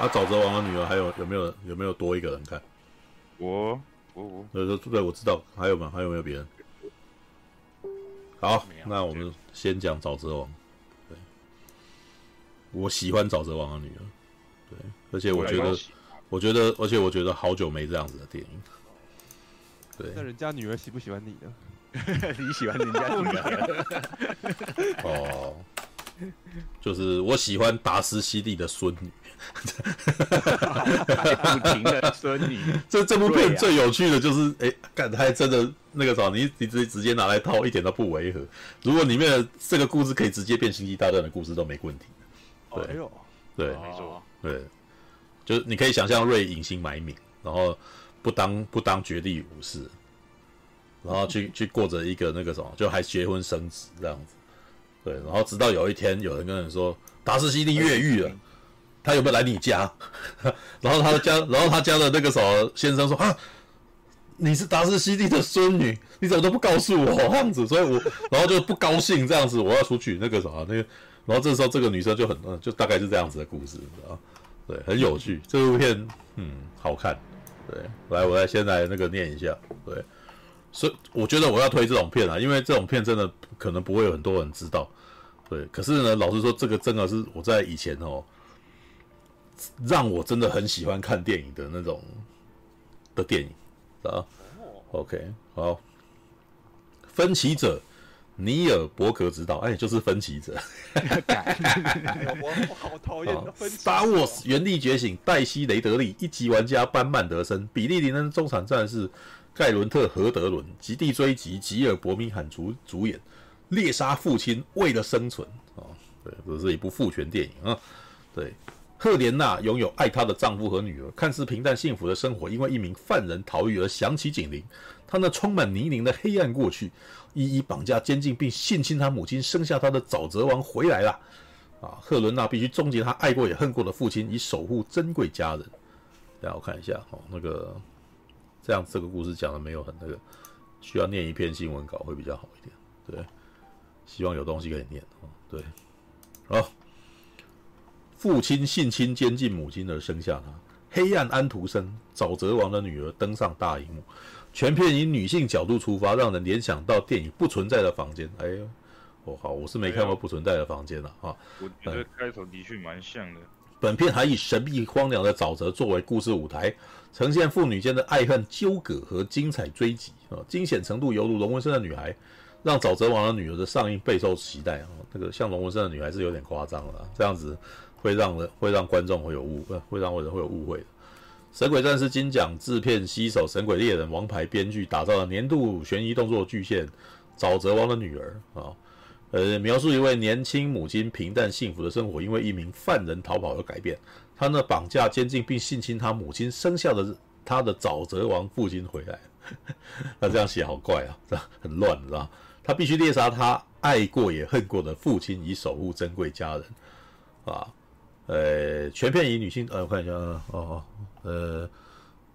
啊，沼泽王的女儿还有有没有有没有多一个人看？我我我，对对对，我知道，还有吗？还有没有别人？好，那我们先讲沼泽王。对，我喜欢沼泽王的女儿。对，而且我觉得，我觉得，而且我觉得好久没这样子的电影。对，那人家女儿喜不喜欢你呢？你喜欢人家女儿？哦，就是我喜欢达斯西利的孙女。不停的说你。这 这部片最有趣的就是，哎、啊，干，他还真的那个啥，你你直接直接拿来套，一点都不违和。如果里面的这个故事可以直接变星际大战的故事，都没问题。对，哎呦，对，没错，对，就是你可以想象瑞隐姓埋名，然后不当不当绝地武士，然后去去过着一个那个什么，就还结婚生子这样子。对，然后直到有一天有人跟人说达斯西蒂越狱了。他有没有来你家？然后他的家，然后他家的那个什么先生说：“啊，你是达斯西蒂的孙女，你怎么都不告诉我这样子？”所以我然后就不高兴这样子，我要出去那个什么那个。然后这时候这个女生就很嗯，就大概是这样子的故事，知道对，很有趣。这部片嗯好看，对，来我来先来那个念一下，对，所以我觉得我要推这种片啊，因为这种片真的可能不会有很多人知道，对。可是呢，老实说，这个真的是我在以前哦。让我真的很喜欢看电影的那种的电影啊。OK，好，分歧者，尼尔伯格执导，哎，就是分歧者。我好讨厌的分歧。Star Wars 原力觉醒，黛西雷德利，一级玩家班曼德森，比利林恩中场战士盖伦特何德伦，极地追击吉尔伯明罕主主演，猎杀父亲为了生存啊。对，这是一部父权电影啊。对。赫莲娜拥有爱她的丈夫和女儿，看似平淡幸福的生活，因为一名犯人逃狱而响起警铃。她那充满泥泞的黑暗过去，一一绑架、监禁并性侵她母亲生下她的沼泽王回来了。啊，赫伦娜必须终结她爱过也恨过的父亲，以守护珍贵家人。大家我看一下哦，那个这样这个故事讲的没有很那个，需要念一篇新闻稿会比较好一点。对，希望有东西可以念。对，好。父亲性侵监禁母亲而生下他，黑暗安徒生沼泽王的女儿登上大荧幕。全片以女性角度出发，让人联想到电影《不存在的房间》。哎呦，哦好，我是没看过《不存在的房间》了哈。我觉得开头的确蛮像的。本片还以神秘荒凉的沼泽作为故事舞台，呈现父女间的爱恨纠葛和精彩追击啊，惊险程度犹如龙纹身的女孩，让沼泽王的女儿的上映备受期待啊。那个像龙纹身的女孩是有点夸张了，这样子。会让人会让观众会有误，呃，会让人会有误会的。神鬼战士金奖制片吸手神鬼猎人王牌编剧打造了年度悬疑动作巨献《沼泽王的女儿》啊，呃，描述一位年轻母亲平淡幸福的生活，因为一名犯人逃跑而改变。他呢，绑架、监禁并性侵他母亲生下的他的沼泽王父亲回来。那这样写好怪啊，这很乱，你知道？他必须猎杀他爱过也恨过的父亲，以守护珍贵家人啊。呃，全片以女性，呃，我看一下，哦哦，呃，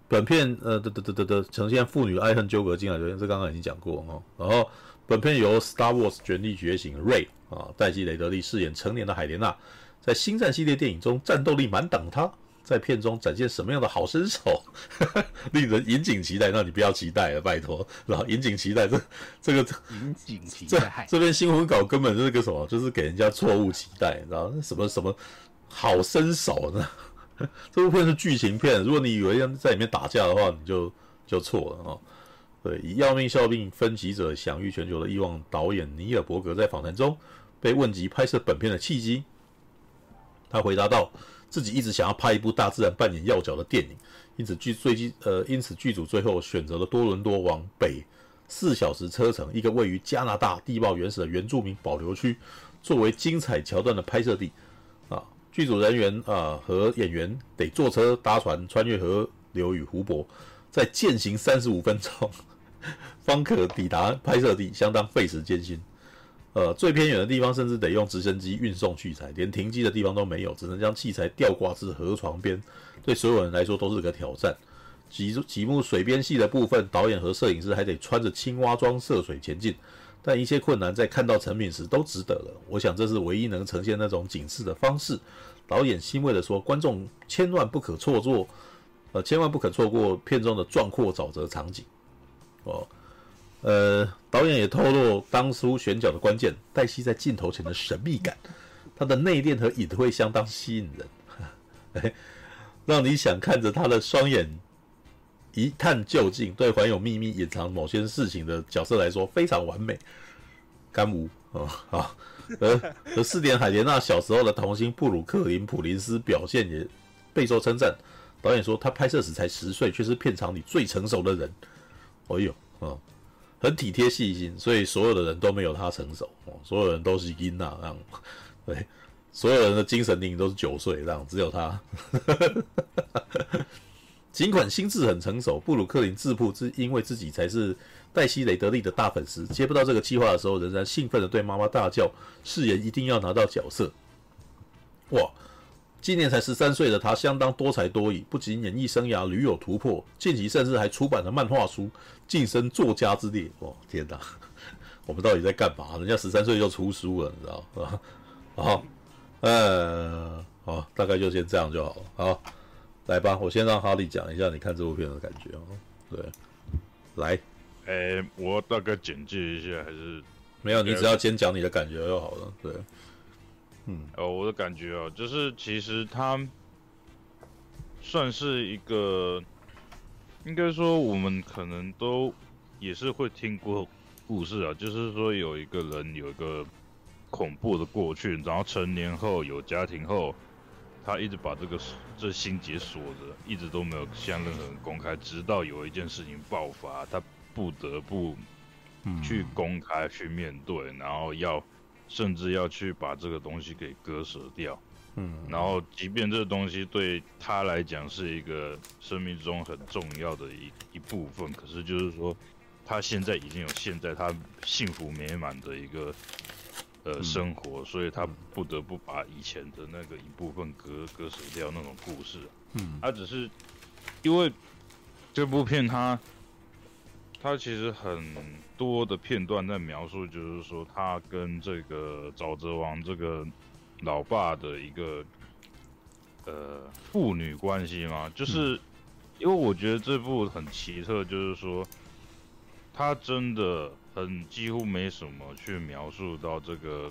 本片，呃，的的的的的，呈现父女爱恨纠葛进来，这刚刚已经讲过哦。然后，本片由 Star Wars 权力觉醒 Ray 啊，黛西雷德利饰演成年的海莲娜，在星战系列电影中战斗力满档，她在片中展现什么样的好身手，令人引颈期待。那你不要期待了，拜托，然后引颈期待，这这个引颈期待，这边新闻稿根本就是个什么，就是给人家错误期待，你知道什么什么。好身手呢？这部片是剧情片，如果你以为要在里面打架的话，你就就错了哦。对，以要命效命分歧者享誉全球的亿万导演尼尔伯格在访谈中被问及拍摄本片的契机，他回答道：自己一直想要拍一部大自然扮演要角的电影，因此剧最近呃，因此剧组最后选择了多伦多往北四小时车程，一个位于加拿大地貌原始的原住民保留区，作为精彩桥段的拍摄地。剧组人员啊和演员得坐车搭船穿越河流与湖泊，再健行三十五分钟，方可抵达拍摄地，相当费时艰辛。呃，最偏远的地方甚至得用直升机运送器材，连停机的地方都没有，只能将器材吊挂至河床边。对所有人来说都是个挑战。几几幕水边戏的部分，导演和摄影师还得穿着青蛙装涉水前进。但一切困难在看到成品时都值得了。我想这是唯一能呈现那种警示的方式。导演欣慰地说：“观众千万不可错过，呃，千万不可错过片中的壮阔沼泽场景。”哦，呃，导演也透露当初选角的关键，黛西在镜头前的神秘感，她的内敛和隐晦相当吸引人，哎，让你想看着她的双眼一探究竟。对怀有秘密、隐藏某些事情的角色来说，非常完美。干无哦，好。而而四点海莲娜小时候的童星布鲁克林普林斯表现也备受称赞。导演说他拍摄时才十岁，却是片场里最成熟的人。哎呦，哦，很体贴细心，所以所有的人都没有他成熟。哦，所有人都是婴儿这样，对，所有人的精神年龄都是九岁这样，只有他。尽管心智很成熟，布鲁克林自负，是因为自己才是。黛西·雷德利的大粉丝接不到这个计划的时候，仍然兴奋地对妈妈大叫，誓言一定要拿到角色。哇！今年才十三岁的他相当多才多艺，不仅演艺生涯屡有突破，近期甚至还出版了漫画书，晋升作家之列。哇！天哪，我们到底在干嘛？人家十三岁就出书了，你知道吗？好，呃，好，大概就先这样就好了。好，来吧，我先让哈利讲一下你看这部片的感觉哦。对，来。诶、欸，我大概简介一下，还是没有？你只要先讲你的感觉就好了。对，嗯，哦，我的感觉哦，就是其实它算是一个，应该说我们可能都也是会听过故事啊，就是说有一个人有一个恐怖的过去，然后成年后有家庭后，他一直把这个这心结锁着，一直都没有向任何人公开，直到有一件事情爆发，他。不得不去公开去面对，然后要甚至要去把这个东西给割舍掉，嗯，然后即便这个东西对他来讲是一个生命中很重要的一一部分，可是就是说他现在已经有现在他幸福美满的一个呃生活，所以他不得不把以前的那个一部分割割舍掉那种故事，嗯，他只是因为这部片他。他其实很多的片段在描述，就是说他跟这个沼泽王这个老爸的一个呃父女关系嘛，就是因为我觉得这部很奇特，就是说他真的很几乎没什么去描述到这个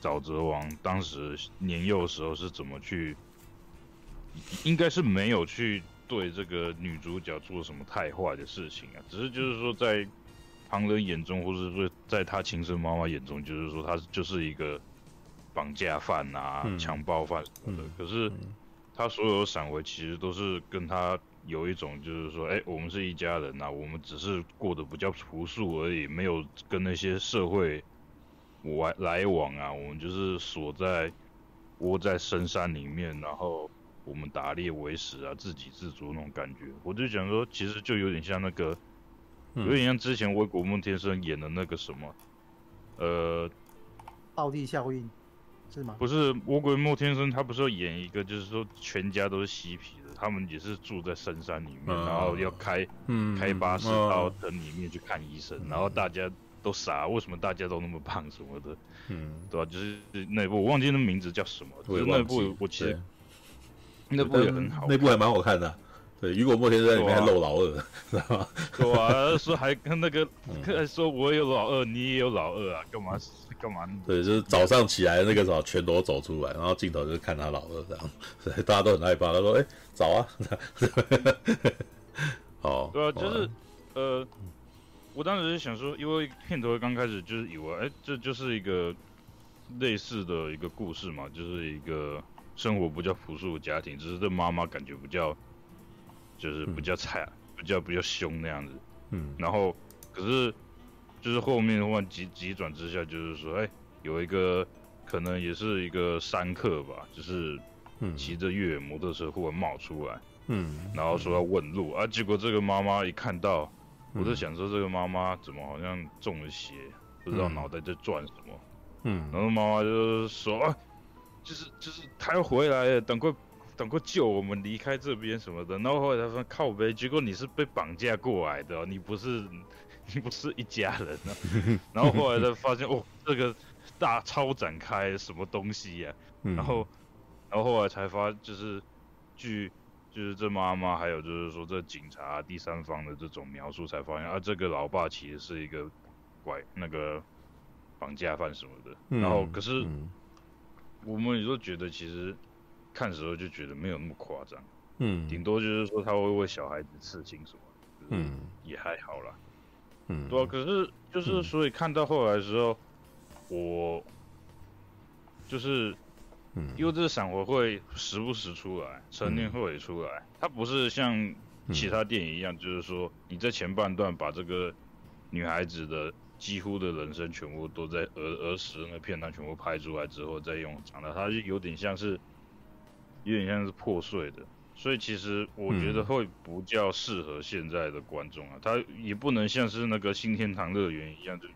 沼泽王当时年幼时候是怎么去，应该是没有去。对这个女主角做什么太坏的事情啊？只是就是说，在旁人眼中，或者说在他亲生妈妈眼中，就是说他就是一个绑架犯啊、嗯、强暴犯什么的。可是他所有的闪回其实都是跟她有一种，就是说，哎，我们是一家人呐、啊，我们只是过得比较朴素而已，没有跟那些社会来来往啊。我们就是锁在窝在深山里面，然后。我们打猎为食啊，自给自足那种感觉，我就想说，其实就有点像那个，有点像之前隈国梦天生演的那个什么，呃，奥地效应是吗？不是，隈国莫天生他不是要演一个，就是说全家都是嬉皮的，他们也是住在深山里面，然后要开开巴士到城里面去看医生，然后大家都傻，为什么大家都那么胖什么的，嗯，对吧？就是那部我忘记那名字叫什么，就是那部我其实。那部也很好，那部还蛮好看的，啊。对，雨果莫天在里面还露老二，知道吗？对啊，说还跟那个，嗯、说我有老二，你也有老二啊，干嘛干嘛？对，就是早上起来那个时候全都走出来，然后镜头就是看他老二这样，所 以大家都很害怕。他说：“哎，早啊。”好，对啊，就是呃，我当时是想说，因为片头刚开始就是以为，哎，这就是一个类似的一个故事嘛，就是一个。生活比较朴素的家庭，只是这妈妈感觉比较，就是比较惨，嗯、比较比较凶那样子。嗯，然后可是就是后面的话急急转直下，就是说，哎、欸，有一个可能也是一个山客吧，就是骑着越野摩托车忽然冒出来，嗯，然后说要问路，啊，结果这个妈妈一看到，我就想说这个妈妈怎么好像中了邪，不知道脑袋在转什么，嗯，然后妈妈就说啊。就是就是他要回来了，等快等过救我们离开这边什么的。然后后来他说靠呗，结果你是被绑架过来的，你不是 你不是一家人啊。然后后来他发现哦，这个大超展开什么东西呀、啊？然后然后后来才发，就是据就是这妈妈还有就是说这警察第三方的这种描述，才发现啊，这个老爸其实是一个拐那个绑架犯什么的。嗯、然后可是、嗯、我们也都觉得其实看的时候就觉得没有那么夸张，嗯，顶多就是说他会为小孩子刺青什么的，嗯，也还好啦，嗯，对啊。可是就是所以看到后来的时候，嗯、我就是。嗯，因为这个闪回会时不时出来，成年会也出来，嗯、它不是像其他电影一样，嗯、就是说你在前半段把这个女孩子的几乎的人生全部都在儿儿时的那片段全部拍出来之后再用长的，它就有点像是有点像是破碎的，所以其实我觉得会不较适合现在的观众啊，它也不能像是那个新天堂乐园一样，就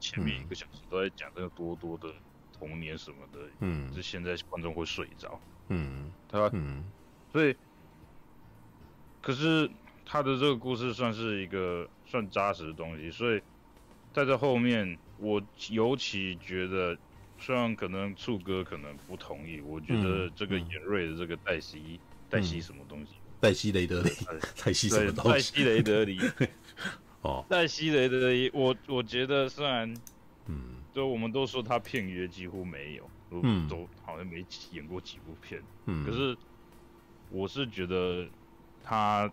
前面一个小时都在讲这个多多的。童年什么的，嗯，就现在观众会睡着，嗯，他，嗯，所以，可是他的这个故事算是一个算扎实的东西，所以在这后面，我尤其觉得，虽然可能醋哥可能不同意，我觉得这个演瑞的这个黛西，黛西什么东西？黛西雷德里，黛西 什么东西？黛西雷德里，哦，黛西雷德里，我我觉得虽然，嗯。就我们都说他片约几乎没有，嗯，都好像没演过几部片，嗯，可是我是觉得他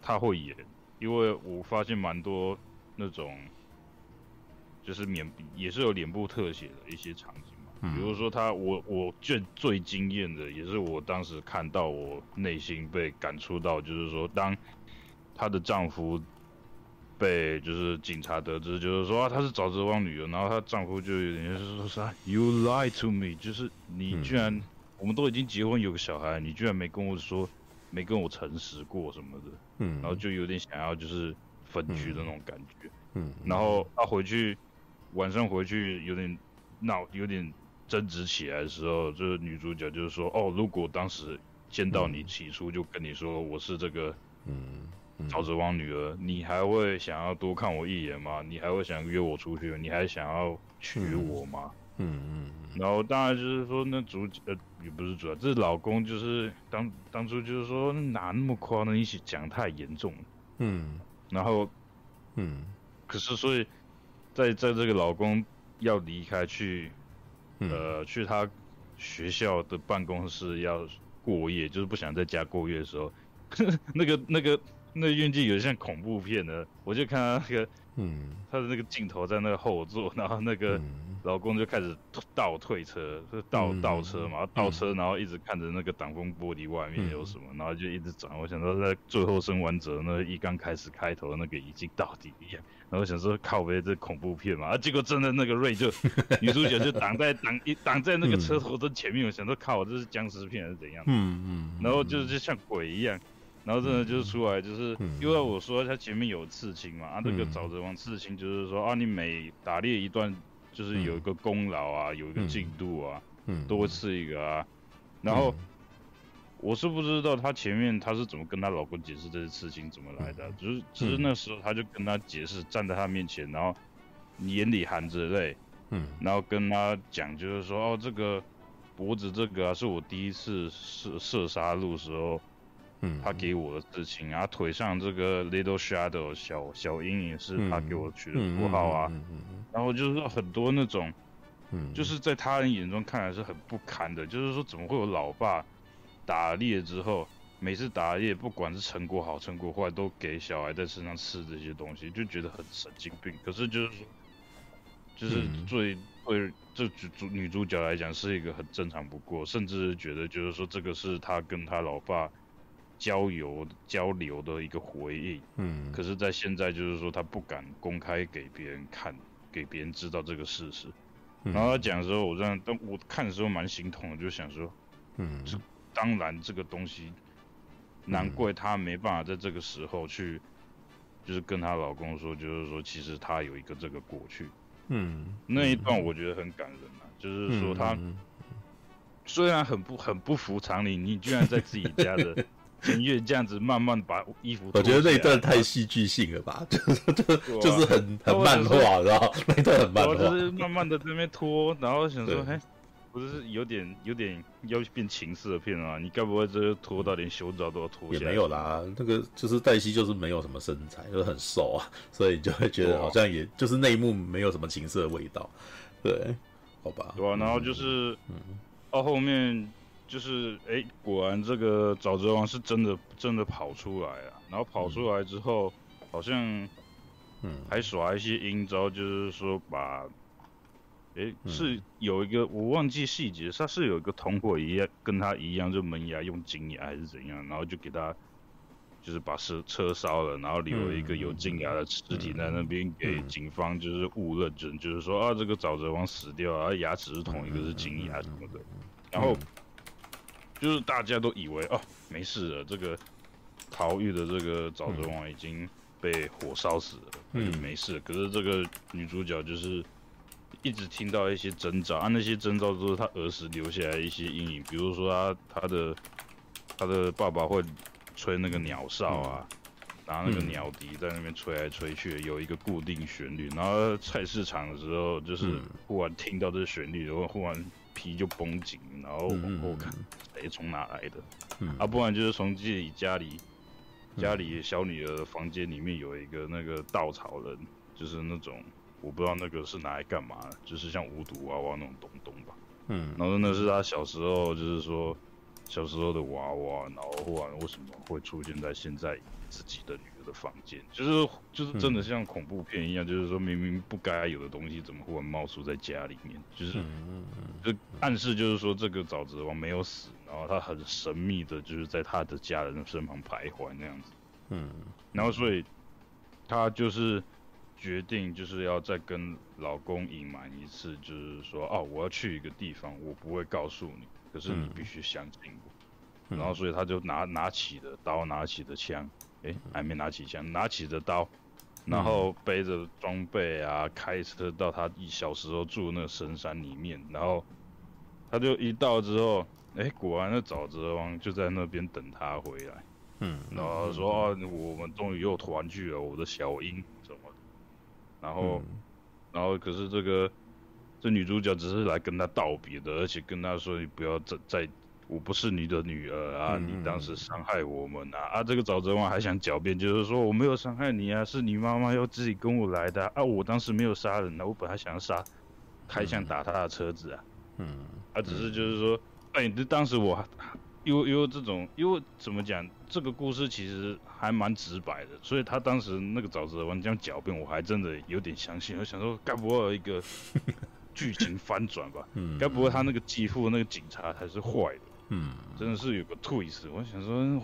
他会演，因为我发现蛮多那种就是脸也是有脸部特写的一些场景嘛，嗯，比如说他我我最最惊艳的也是我当时看到我内心被感触到，就是说当她的丈夫。被就是警察得知，就是说啊，她是沼泽王女儿，然后她丈夫就有点就是说啥，You lie to me，就是你居然，嗯、我们都已经结婚有个小孩，你居然没跟我说，没跟我诚实过什么的，嗯，然后就有点想要就是分居的那种感觉，嗯，然后她回去晚上回去有点闹，有点争执起来的时候，就是女主角就是说，哦，如果当时见到你起初就跟你说我是这个，嗯。沼泽王女儿，你还会想要多看我一眼吗？你还会想约我出去？你还想要娶我吗？嗯嗯。然后当然就是说，那主角呃也不是主要，这是老公，就是当当初就是说哪那么夸张，一起讲太严重了。嗯。然后，嗯，可是所以在在这个老公要离开去，呃，去他学校的办公室要过夜，就是不想在家过夜的时候，那 个那个。那运镜有点像恐怖片的，我就看到那个，嗯，他的那个镜头在那个后座，然后那个老公就开始倒退车，就倒倒车嘛，倒车，然后一直看着那个挡风玻璃外面有什么，然后就一直转。我想说，在最后生完者那一刚开始开头那个已经到底一样，然后我想说靠呗这恐怖片嘛，啊，结果真的那个瑞就 女主角就挡在挡一挡在那个车头的前面，我想说靠，这是僵尸片还是怎样？嗯嗯，然后就是就像鬼一样。然后真的就是出来，就是因为我说他前面有刺青嘛，啊，这个沼泽王刺青就是说啊，你每打猎一段，就是有一个功劳啊，有一个进度啊，都会刺一个啊。然后我是不知道他前面他是怎么跟他老公解释这些刺青怎么来的，只是只是那时候他就跟他解释，站在他面前，然后眼里含着泪，嗯。然后跟他讲就是说哦，这个脖子这个啊，是我第一次射射杀戮时候。嗯，他给我的事情，然后腿上这个 little shadow 小小阴影是他给我取的符号啊，然后就是说很多那种，嗯，就是在他人眼中看来是很不堪的，就是说怎么会有老爸打猎之后，每次打猎不管是成果好成果坏，都给小孩在身上吃这些东西，就觉得很神经病。可是就是说，就是最对这主女主角来讲是一个很正常不过，甚至觉得就是说这个是他跟他老爸。交流交流的一个回忆，嗯，可是，在现在就是说，他不敢公开给别人看，给别人知道这个事实。嗯、然后他讲的时候，我这样，当我看的时候蛮心痛的，就想说，嗯，这当然这个东西，难怪他没办法在这个时候去，就是跟她老公说，就是说，其实他有一个这个过去，嗯，那一段我觉得很感人啊，嗯、就是说他虽然很不很不服常理，你居然在自己家的。陈月这样子慢慢把衣服，我觉得那一段太戏剧性了吧，就是就就是很很漫画，然后那一段很漫画，就是慢慢的在那边脱，然后想说，哎，不是有点有点要变情色片啊？你该不会这脱到连胸罩都要脱？也没有啦，那个就是黛西就是没有什么身材，就是很瘦啊，所以你就会觉得好像也就是内幕没有什么情色的味道，对，好吧？对啊，然后就是，嗯，到后面就是，哎、欸，果然这个沼泽王是真的真的跑出来啊，然后跑出来之后，嗯、好像，嗯，还耍一些阴招，就是说把。哎，是有一个我忘记细节，他是有一个同伙一样，跟他一样，就门牙用金牙还是怎样，然后就给他，就是把车车烧了，然后留了一个有金牙的尸体在那边，给警方就是误认证，就是说啊，这个沼泽王死掉了，啊，牙齿是同一个是金牙什么的，然后就是大家都以为哦没事了，这个逃狱的这个沼泽王已经被火烧死了，嗯，没事，可是这个女主角就是。一直听到一些征兆啊，那些征兆都是她儿时留下来一些阴影，比如说她她的她的爸爸会吹那个鸟哨啊，拿那个鸟笛在那边吹来吹去，有一个固定旋律。然后菜市场的时候，就是忽然听到这个旋律，然后忽然皮就绷紧，然后往后看，哎从哪来的？啊，不然就是从自己家里家里小女儿的房间里面有一个那个稻草人，就是那种。我不知道那个是拿来干嘛的，就是像无毒娃娃那种东东吧。嗯，然后那是他小时候，就是说小时候的娃娃，然后忽然为什么会出现在现在自己的女儿的房间？就是就是真的像恐怖片一样，嗯、就是说明明不该有的东西，怎么忽然冒出在家里面？就是就暗示就是说这个沼泽王没有死，然后他很神秘的，就是在他的家人身旁徘徊那样子。嗯，然后所以他就是。决定就是要再跟老公隐瞒一次，就是说哦，我要去一个地方，我不会告诉你，可是你必须相信我。嗯、然后所以他就拿拿起的刀，拿起的枪，哎，还没拿起枪，拿起的刀，然后背着装备啊，开车到他一小时候住那个深山里面，然后他就一到之后，哎，果然那沼泽王就在那边等他回来，嗯，然后说、啊、我们终于又团聚了，我的小樱。然后，嗯、然后可是这个这女主角只是来跟他道别的，而且跟他说：“你不要再再，我不是你的女儿啊！嗯、你当时伤害我们啊！”啊，这个沼泽王还想狡辩，就是说我没有伤害你啊，是你妈妈要自己跟我来的啊！啊我当时没有杀人啊，我本来想要杀，开枪打他的车子啊。嗯，他、啊、只是就是说，哎，这当时我。因为因为这种，因为怎么讲，这个故事其实还蛮直白的，所以他当时那个沼泽王这样狡辩，我还真的有点相信。我想说，该不会有一个剧情翻转吧？嗯，该不会他那个继父那个警察才是坏的？嗯，真的是有个 twist。我想说，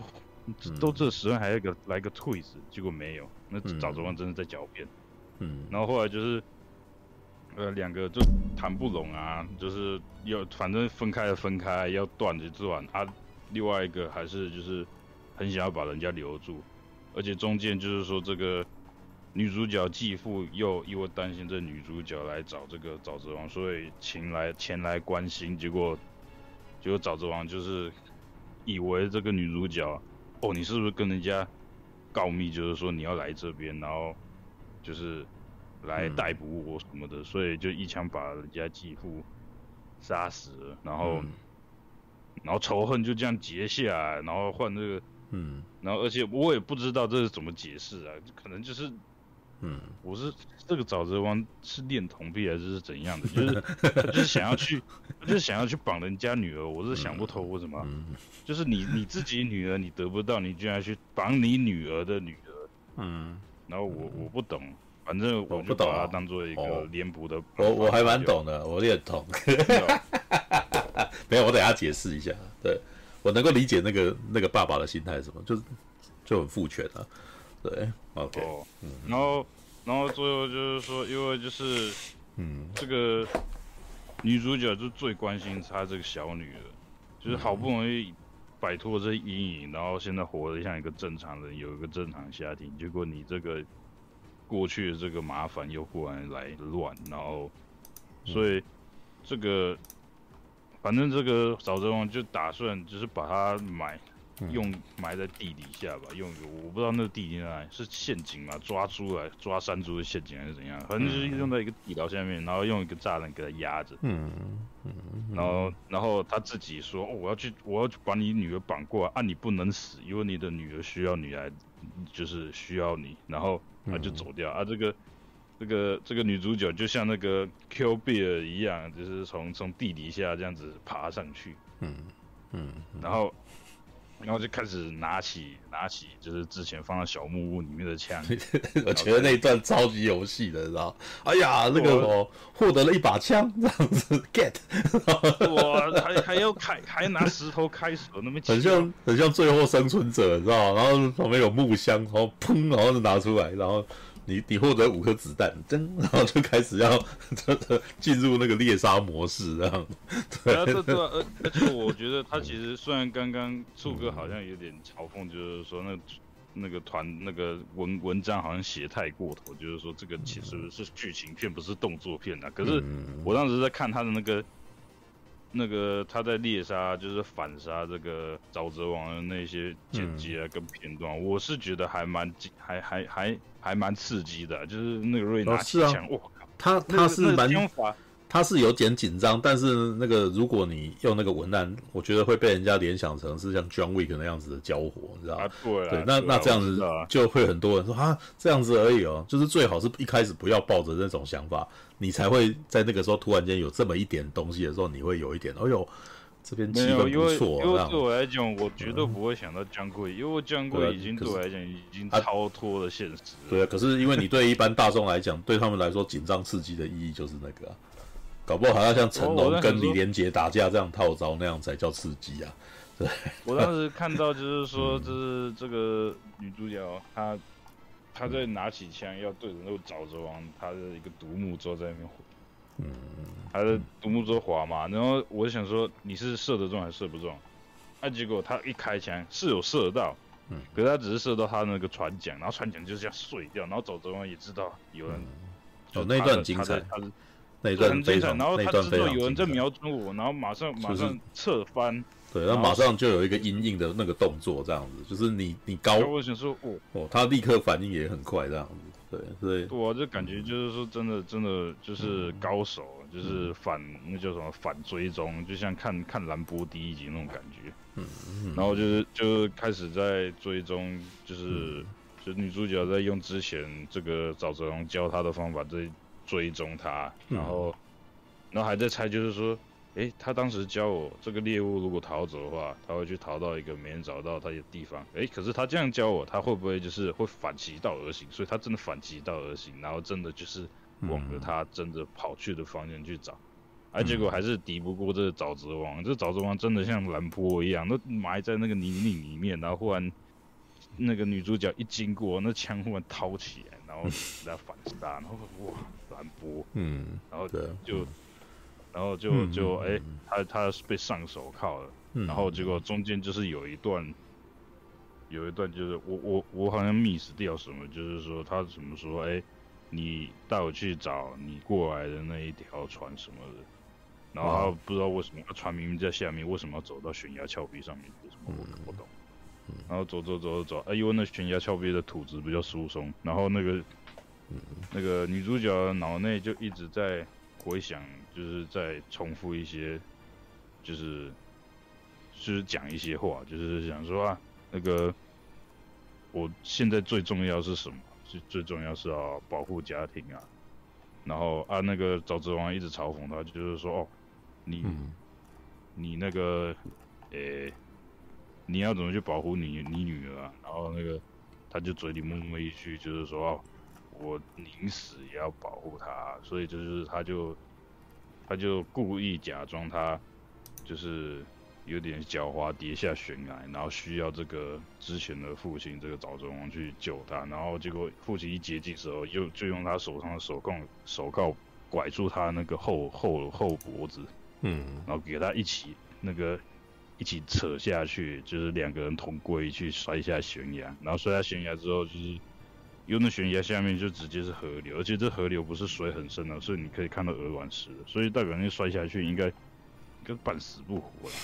都这时候还有个来个 twist，结果没有。那沼泽王真的在狡辩。嗯，然后后来就是，呃，两个就谈不拢啊，就是要反正分开的分开，要断就断啊。另外一个还是就是很想要把人家留住，而且中间就是说这个女主角继父又因为担心这女主角来找这个沼泽王，所以前来前来关心，结果结果沼泽王就是以为这个女主角哦，你是不是跟人家告密，就是说你要来这边，然后就是来逮捕我什么的，嗯、所以就一枪把人家继父杀死了，然后。嗯然后仇恨就这样结下来，然后换这个，嗯，然后而且我也不知道这是怎么解释啊，可能就是，嗯，我是这个沼泽王是恋童癖还是是怎样的？就是就是想要去，就是想要去绑人家女儿，我是想不透为什么，嗯，就是你你自己女儿你得不到，你居然去绑你女儿的女儿，嗯，然后我我不懂，反正我就把它当做一个脸谱的，我我还蛮懂的，我也懂。没有，我等下解释一下。对，我能够理解那个那个爸爸的心态是什么，就是就很父权啊。对，OK。哦，嗯，然后然后最后就是说，因为就是嗯，这个女主角就最关心她这个小女儿，就是好不容易摆脱这阴影，然后现在活得像一个正常人，有一个正常家庭，结果你这个过去的这个麻烦又忽然来乱，然后所以这个。反正这个沼泽王就打算就是把他买用埋在地底下吧，用我不知道那个地底在哪里，是陷阱嘛，抓猪来抓山猪的陷阱还是怎样？反正就是用在一个地牢下面，然后用一个栅栏给它压着。嗯嗯，然后然后他自己说，哦，我要去，我要去把你女儿绑过来，啊，你不能死，因为你的女儿需要你来，就是需要你，然后他就走掉、嗯、啊，这个。这个这个女主角就像那个 Kill Bill 一样，就是从从地底下这样子爬上去，嗯嗯，然后然后就开始拿起拿起就是之前放在小木屋里面的枪，我觉得那一段超级游戏的，知道？哎呀，那个我获得了一把枪，这样子 get，我还还要开还拿石头开锁，那么 很像很像最后生存者，知道？然后旁边有木箱，然后砰，然后就拿出来，然后。你你获得五颗子弹，噔，然后就开始要进入那个猎杀模式，这样。对啊，这 对啊，而而且我觉得他其实虽然刚刚处哥好像有点嘲讽，就是说那那个团那个文文章好像写太过头，就是说这个其实是剧情片，不是动作片啊。可是我当时在看他的那个。那个他在猎杀，就是反杀这个沼泽王的那些剪辑啊跟片段，嗯、我是觉得还蛮还还还还蛮刺激的，就是那个瑞拿起枪，我、哦啊，他他是蛮。他是有点紧张，但是那个如果你用那个文案，我觉得会被人家联想成是像 John Wick 那样子的交火，你知道吗？啊、对，对，那那这样子就会很多人说啊，这样子而已哦，就是最好是一开始不要抱着那种想法，你才会在那个时候突然间有这么一点东西的时候，你会有一点，哎呦。这边气氛不错，因为因为对我来讲，我绝对不会想到姜桂，因为姜贵已经对我来讲已经超脱了现实。对啊，可是因为你对一般大众来讲，对他们来说紧张刺激的意义就是那个，搞不好还要像成龙跟李连杰打架这样套招那样才叫刺激啊。对，我当时看到就是说，就是这个女主角她她在拿起枪要对着那个沼泽王，她的一个独木舟在那边。嗯，他的独木舟滑嘛，然后我就想说你是射得中还是射不中？啊，结果他一开枪是有射到，嗯，可是他只是射到他那个船桨，然后船桨就这样碎掉，然后沼泽王也知道有人，哦，那一段很精彩，他是那一段很精彩，然后他知道有人在瞄准我，然后马上马上侧翻，对，然后马上就有一个阴影的那个动作，这样子，就是你你高，我想说哦哦，他立刻反应也很快，这样子。对，对，我这感觉就是说，真的，真的就是高手，嗯、就是反那叫什么反追踪，就像看看兰博第一集那种感觉。嗯，嗯然后就是就是开始在追踪，就是、嗯、就女主角在用之前这个沼泽龙教她的方法在追踪他，然后、嗯、然后还在猜，就是说。诶，他当时教我，这个猎物如果逃走的话，他会去逃到一个没人找到他的地方。诶，可是他这样教我，他会不会就是会反其道而行？所以他真的反其道而行，然后真的就是往着他真的跑去的方向去找，而、嗯啊、结果还是敌不过这个沼泽王。这沼泽王真的像蓝波一样，都埋在那个泥泞里面，然后忽然那个女主角一经过，那枪忽然掏起来，然后给他反杀，然后哇，蓝波，嗯，然后就。然后就就哎、嗯，他他被上手铐了、嗯，然后结果中间就是有一段，有一段就是我我我好像 miss 掉什么，就是说他怎么说哎，你带我去找你过来的那一条船什么的，然后他不知道为什么他船明明在下面，为什么要走到悬崖峭壁上面？为什么我搞不懂？然后走走走走走，哎，因为那悬崖峭壁的土质比较疏松，然后那个那个女主角脑内就一直在回想。就是在重复一些，就是，就是讲一些话，就是想说啊，那个，我现在最重要是什么？最最重要是要保护家庭啊。然后啊，那个沼泽王一直嘲讽他，就是说哦，你、嗯，你那个，诶、欸，你要怎么去保护你你女儿啊？然后那个，他就嘴里默默一句，就是说哦，我宁死也要保护他。所以就是他就。他就故意假装他就是有点狡猾，跌下悬崖，然后需要这个之前的父亲这个沼泽王去救他，然后结果父亲一接近时候，又就用他手上的手铐手铐拐住他那个后后后脖子，嗯，然后给他一起那个一起扯下去，就是两个人同归去摔下悬崖，然后摔下悬崖之后就是。因为那悬崖下面就直接是河流，而且这河流不是水很深的，所以你可以看到鹅卵石，所以代表那摔下去应该应该半死不活了。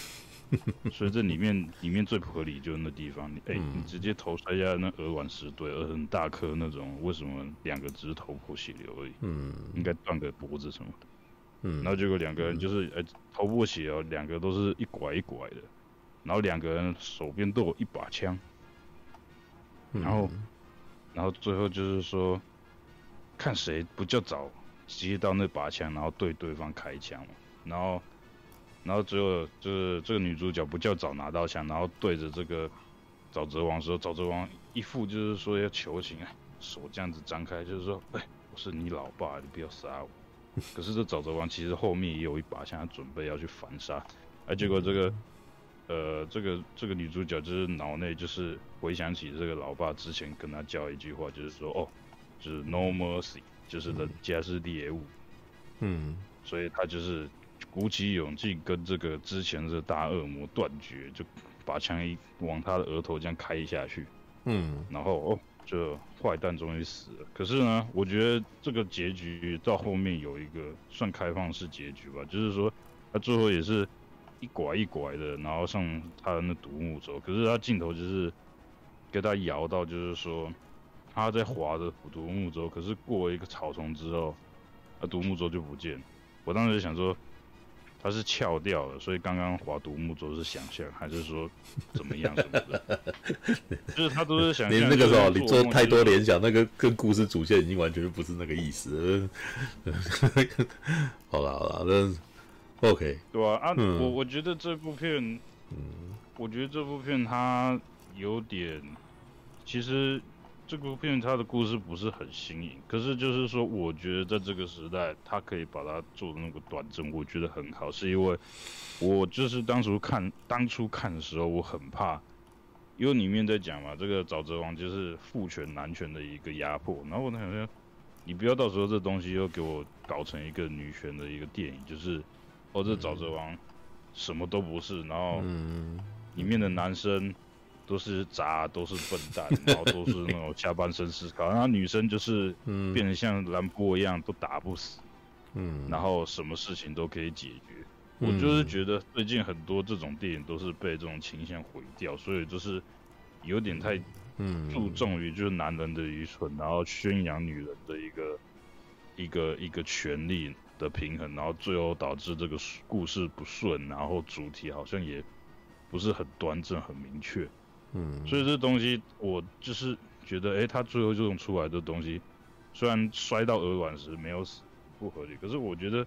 所以这里面里面最不合理就是那地方，你哎、欸，你直接头摔下那鹅卵石堆，而很大颗那种，为什么两个只是头破血流而已？嗯，应该断个脖子什么的。嗯，然后结果两个人就是哎、欸、头破血流，两个都是一拐一拐的，然后两个人手边都有一把枪，然后然后最后就是说，看谁不较早接到那把枪，然后对对方开枪嘛，然后。然后最后就是这个女主角不较早拿到枪，然后对着这个沼泽王说：“沼泽王一副就是说要求情，手这样子张开，就是说，哎，我是你老爸，你不要杀我。”可是这沼泽王其实后面也有一把枪，他准备要去反杀。哎，结果这个呃，这个这个女主角就是脑内就是回想起这个老爸之前跟她教一句话，就是说：“哦，就是 no mercy，就是人家是猎物。”嗯，所以他就是。鼓起勇气跟这个之前的大恶魔断绝，就把枪一往他的额头这样开下去，嗯，然后哦，这坏蛋终于死了。可是呢，我觉得这个结局到后面有一个算开放式结局吧，就是说他最后也是一拐一拐的，然后上他的那独木舟，可是他镜头就是给他摇到，就是说他在划着独木舟，可是过了一个草丛之后，那独木舟就不见了。我当时就想说。他是翘掉了，所以刚刚划独木舟是想象，还是说怎么样什么的？就是他都是想象。你那个时候你做太多联想，那个跟故事主线已经完全不是那个意思。好了好了，那 OK。对啊，啊，嗯、我我觉得这部片，嗯，我觉得这部片它有点，其实。这部片它的故事不是很新颖，可是就是说，我觉得在这个时代，它可以把它做的那个短正，我觉得很好，是因为我就是当初看当初看的时候，我很怕，因为里面在讲嘛，这个沼泽王就是父权男权的一个压迫，然后我想说，你不要到时候这东西又给我搞成一个女权的一个电影，就是哦，这沼泽王什么都不是，然后里面的男生。都是渣，都是笨蛋，然后都是那种下半身思考，然后女生就是变成像兰波一样都打不死，嗯，然后什么事情都可以解决。嗯、我就是觉得最近很多这种电影都是被这种倾向毁掉，所以就是有点太注重于就是男人的愚蠢，然后宣扬女人的一个一个一个权利的平衡，然后最后导致这个故事不顺，然后主题好像也不是很端正、很明确。嗯，所以这东西我就是觉得，哎、欸，他最后这种出来的东西，虽然摔到鹅卵石没有死，不合理，可是我觉得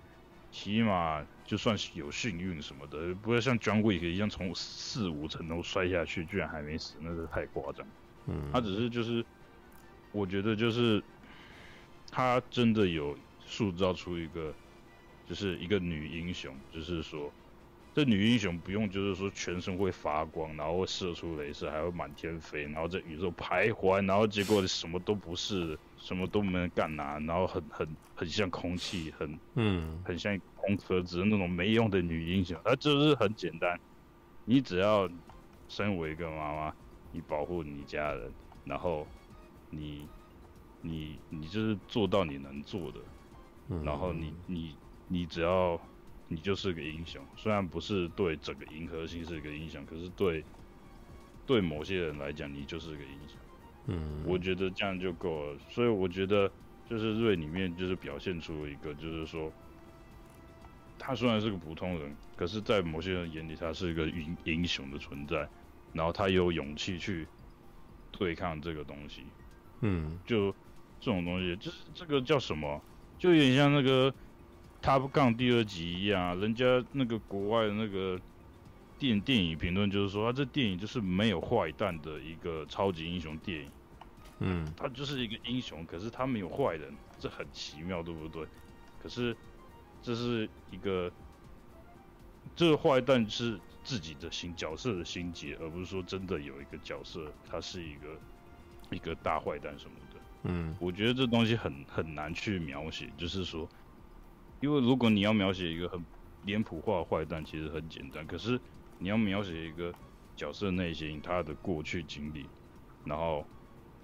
起码就算是有幸运什么的，不会像 John Wick 一样从四五层楼摔下去，居然还没死，那是太夸张。嗯，他只是就是，我觉得就是他真的有塑造出一个，就是一个女英雄，就是说。这女英雄不用，就是说全身会发光，然后会射出镭射，还会满天飞，然后在宇宙徘徊，然后结果什么都不是，什么都没能干拿，然后很很很像空气，很嗯，很像空壳子那种没用的女英雄。她就是很简单，你只要身为一个妈妈，你保护你家人，然后你你你就是做到你能做的，然后你你你只要。你就是个英雄，虽然不是对整个银河系是个英雄，可是对对某些人来讲，你就是个英雄。嗯，我觉得这样就够了。所以我觉得，就是瑞里面就是表现出一个，就是说，他虽然是个普通人，可是在某些人眼里，他是一个英英雄的存在。然后他有勇气去对抗这个东西。嗯，就这种东西，就是这个叫什么？就有点像那个。Top Gun 第二集一样，人家那个国外的那个电电影评论就是说，他这电影就是没有坏蛋的一个超级英雄电影。嗯，他就是一个英雄，可是他没有坏人，这很奇妙，对不对？可是这是一个，这个坏蛋是自己的心角色的心结，而不是说真的有一个角色，他是一个一个大坏蛋什么的。嗯，我觉得这东西很很难去描写，就是说。因为如果你要描写一个很脸谱化的坏蛋，其实很简单。可是你要描写一个角色内心，他的过去经历，然后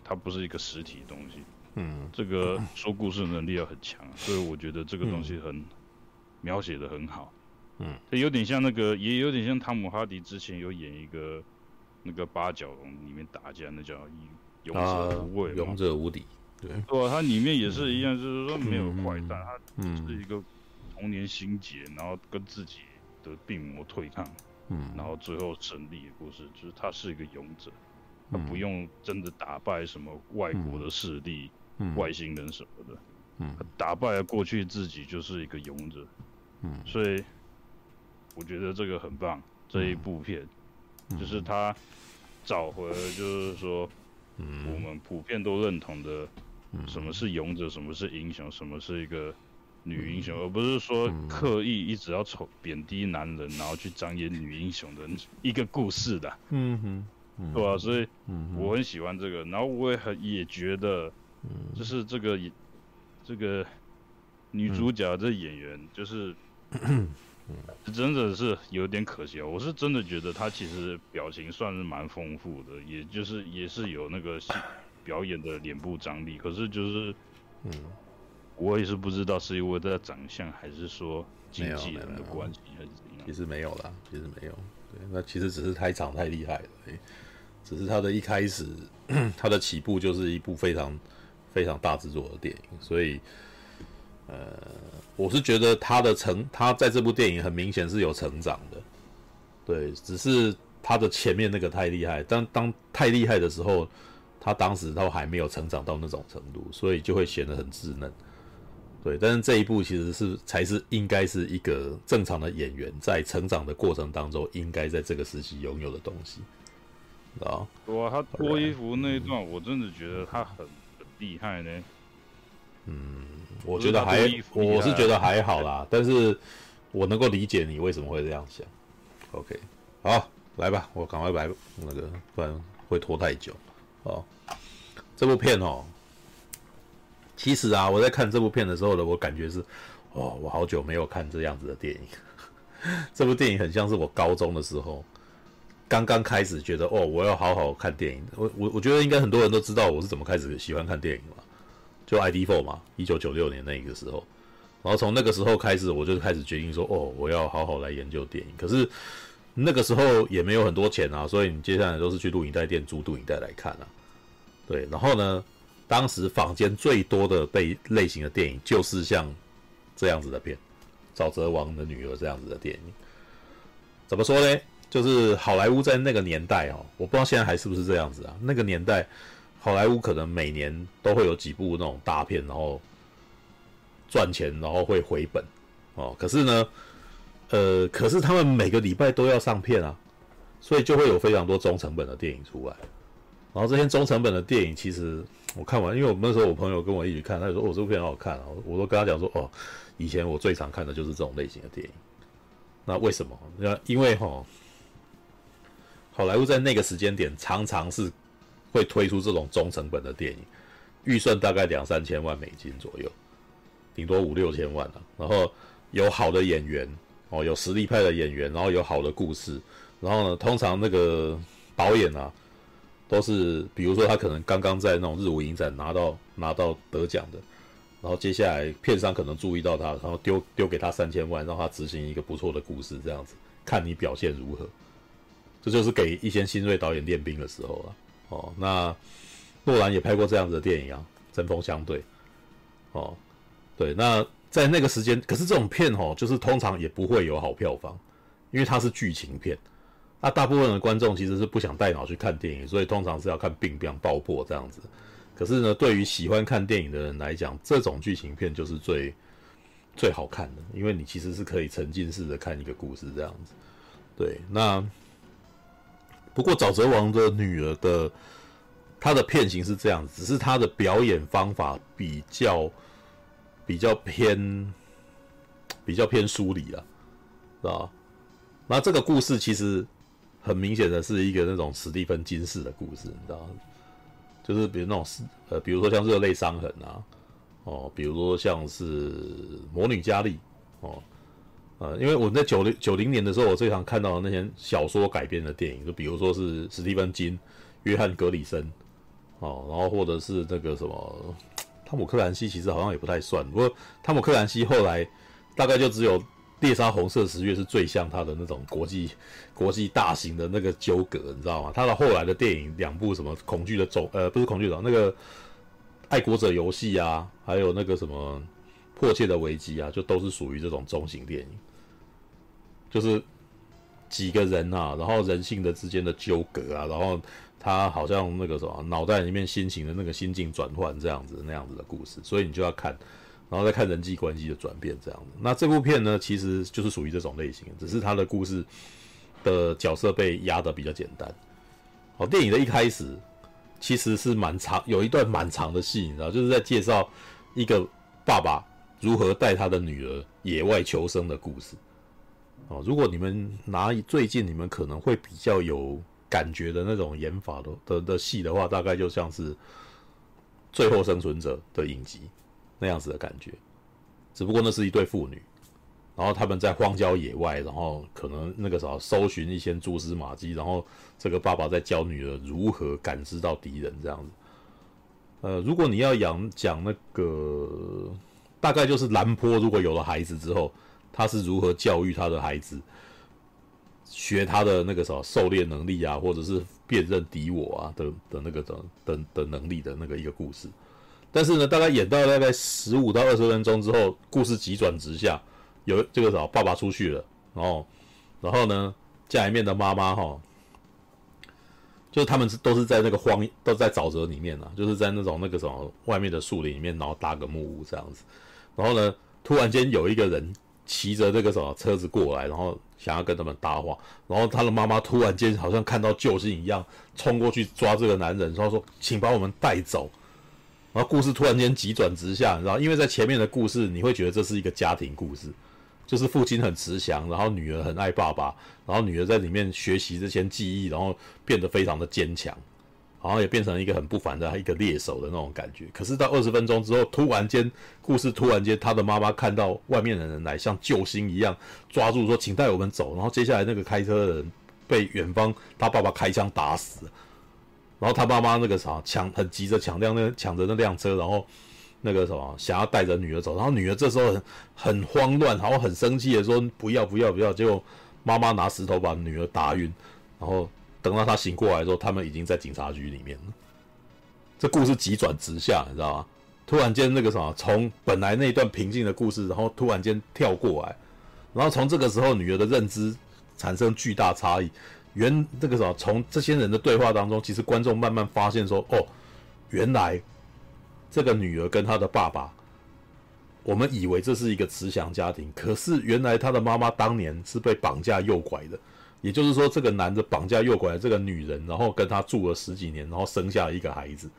他不是一个实体的东西。嗯，这个说故事能力要很强，所以我觉得这个东西很描写的很好。嗯，有点像那个，也有点像汤姆哈迪之前有演一个那个八角笼里面打架，那叫勇者无畏、啊，勇者无敌，对，对啊，它里面也是一样，就是说没有坏蛋，嗯、它是一个童年心结，然后跟自己的病魔对抗，嗯，然后最后胜利的故事，就是他是一个勇者，他不用真的打败什么外国的势力、嗯、外星人什么的。嗯，打败了过去自己就是一个勇者，嗯，所以我觉得这个很棒。这一部片，嗯、就是他找回了，就是说，嗯，我们普遍都认同的，什么是勇者，什么是英雄，什么是一个女英雄，嗯、而不是说刻意一直要丑贬低男人，然后去彰显女英雄的一个故事的。嗯哼，嗯对啊，所以我很喜欢这个，然后我也很也觉得，就是这个也。这个女主角这演员就是，真的是有点可惜啊！我是真的觉得她其实表情算是蛮丰富的，也就是也是有那个表演的脸部张力。可是就是，嗯，我也是不知道是因为他的长相，还是说经纪人的关系，还是怎样？其实没有啦，其实没有。对，那其实只是开场太厉害了，只是他的一开始，他的起步就是一部非常。非常大制作的电影，所以，呃，我是觉得他的成，他在这部电影很明显是有成长的，对，只是他的前面那个太厉害，当当太厉害的时候，他当时都还没有成长到那种程度，所以就会显得很稚嫩，对。但是这一步其实是才是应该是一个正常的演员在成长的过程当中，应该在这个时期拥有的东西，啊，哇，他脱衣服那一段，我真的觉得他很。厉害呢，嗯，我觉得还，我是觉得还好啦，但是我能够理解你为什么会这样想。OK，好，来吧，我赶快来那个，不然会拖太久。哦，这部片哦，其实啊，我在看这部片的时候呢，我感觉是，哦，我好久没有看这样子的电影。这部电影很像是我高中的时候。刚刚开始觉得哦，我要好好看电影。我我我觉得应该很多人都知道我是怎么开始喜欢看电影嘛，就 ID4 嘛，一九九六年那个时候。然后从那个时候开始，我就开始决定说，哦，我要好好来研究电影。可是那个时候也没有很多钱啊，所以你接下来都是去录影带店租录影带来看啊。对，然后呢，当时坊间最多的被类型的电影就是像这样子的片，《沼泽王的女儿》这样子的电影。怎么说呢？就是好莱坞在那个年代哦，我不知道现在还是不是这样子啊。那个年代，好莱坞可能每年都会有几部那种大片，然后赚钱，然后会回本哦。可是呢，呃，可是他们每个礼拜都要上片啊，所以就会有非常多中成本的电影出来。然后这些中成本的电影，其实我看完，因为我那时候我朋友跟我一起看，他就说：“、哦、这部片很好看啊。”我都跟他讲说：“哦，以前我最常看的就是这种类型的电影。”那为什么？那因为哈。好莱坞在那个时间点常常是会推出这种中成本的电影，预算大概两三千万美金左右，顶多五六千万了。然后有好的演员哦，有实力派的演员，然后有好的故事。然后呢，通常那个导演啊，都是比如说他可能刚刚在那种日舞影展拿到拿到得奖的，然后接下来片商可能注意到他，然后丢丢给他三千万，让他执行一个不错的故事，这样子看你表现如何。这就是给一些新锐导演练兵的时候了。哦，那诺兰也拍过这样子的电影啊，《针锋相对》。哦，对，那在那个时间，可是这种片哦，就是通常也不会有好票房，因为它是剧情片。那大部分的观众其实是不想带脑去看电影，所以通常是要看病病爆破这样子。可是呢，对于喜欢看电影的人来讲，这种剧情片就是最最好看的，因为你其实是可以沉浸式的看一个故事这样子。对，那。不过，沼泽王的女儿的她的片型是这样子，只是她的表演方法比较比较偏比较偏疏离了，知道吧？那这个故事其实很明显的是一个那种史蒂芬金式的故事，你知道？就是比如那种呃，比如说像热泪伤痕啊，哦，比如说像是魔女嘉莉哦。呃，因为我在九零九零年的时候，我最常看到的那些小说改编的电影，就比如说是史蒂芬金、约翰格里森，哦，然后或者是那个什么汤姆克兰西，其实好像也不太算。不过汤姆克兰西后来大概就只有猎杀红色十月是最像他的那种国际国际大型的那个纠葛，你知道吗？他的后来的电影两部什么恐惧的种呃不是恐惧的那个爱国者游戏啊，还有那个什么迫切的危机啊，就都是属于这种中型电影，就是几个人啊，然后人性的之间的纠葛啊，然后他好像那个什么脑袋里面心情的那个心境转换这样子那样子的故事，所以你就要看。然后再看人际关系的转变，这样子。那这部片呢，其实就是属于这种类型，只是他的故事的角色被压得比较简单。好，电影的一开始其实是蛮长，有一段蛮长的戏，你知道，就是在介绍一个爸爸如何带他的女儿野外求生的故事。哦，如果你们拿最近你们可能会比较有感觉的那种演法的的的戏的话，大概就像是《最后生存者》的影集。那样子的感觉，只不过那是一对父女，然后他们在荒郊野外，然后可能那个时候搜寻一些蛛丝马迹，然后这个爸爸在教女儿如何感知到敌人这样子。呃，如果你要讲讲那个，大概就是兰坡如果有了孩子之后，他是如何教育他的孩子，学他的那个什么狩猎能力啊，或者是辨认敌我啊的的那个的的的能力的那个一个故事。但是呢，大概演到大概十五到二十分钟之后，故事急转直下，有这个时候爸爸出去了，然后，然后呢，家里面的妈妈哈，就是他们是都是在那个荒，都在沼泽里面啊，就是在那种那个什么外面的树林里面，然后搭个木屋这样子，然后呢，突然间有一个人骑着这个什么车子过来，然后想要跟他们搭话，然后他的妈妈突然间好像看到救星一样，冲过去抓这个男人，然后说：“请把我们带走。”然后故事突然间急转直下，然后，因为在前面的故事你会觉得这是一个家庭故事，就是父亲很慈祥，然后女儿很爱爸爸，然后女儿在里面学习这些技艺，然后变得非常的坚强，然后也变成一个很不凡的一个猎手的那种感觉。可是到二十分钟之后，突然间故事突然间，他的妈妈看到外面的人来，像救星一样抓住说，请带我们走。然后接下来那个开车的人被远方他爸爸开枪打死。然后他妈妈那个啥抢很急着抢辆那抢着那辆车，然后那个什么想要带着女儿走，然后女儿这时候很很慌乱，然后很生气的说不要不要不要，结果妈妈拿石头把女儿打晕，然后等到他醒过来的时候，他们已经在警察局里面了。这故事急转直下，你知道吗？突然间那个什么从本来那一段平静的故事，然后突然间跳过来，然后从这个时候女儿的认知产生巨大差异。原这个什么，从这些人的对话当中，其实观众慢慢发现说：“哦，原来这个女儿跟她的爸爸，我们以为这是一个慈祥家庭，可是原来她的妈妈当年是被绑架诱拐的。也就是说，这个男的绑架诱拐了这个女人，然后跟她住了十几年，然后生下了一个孩子，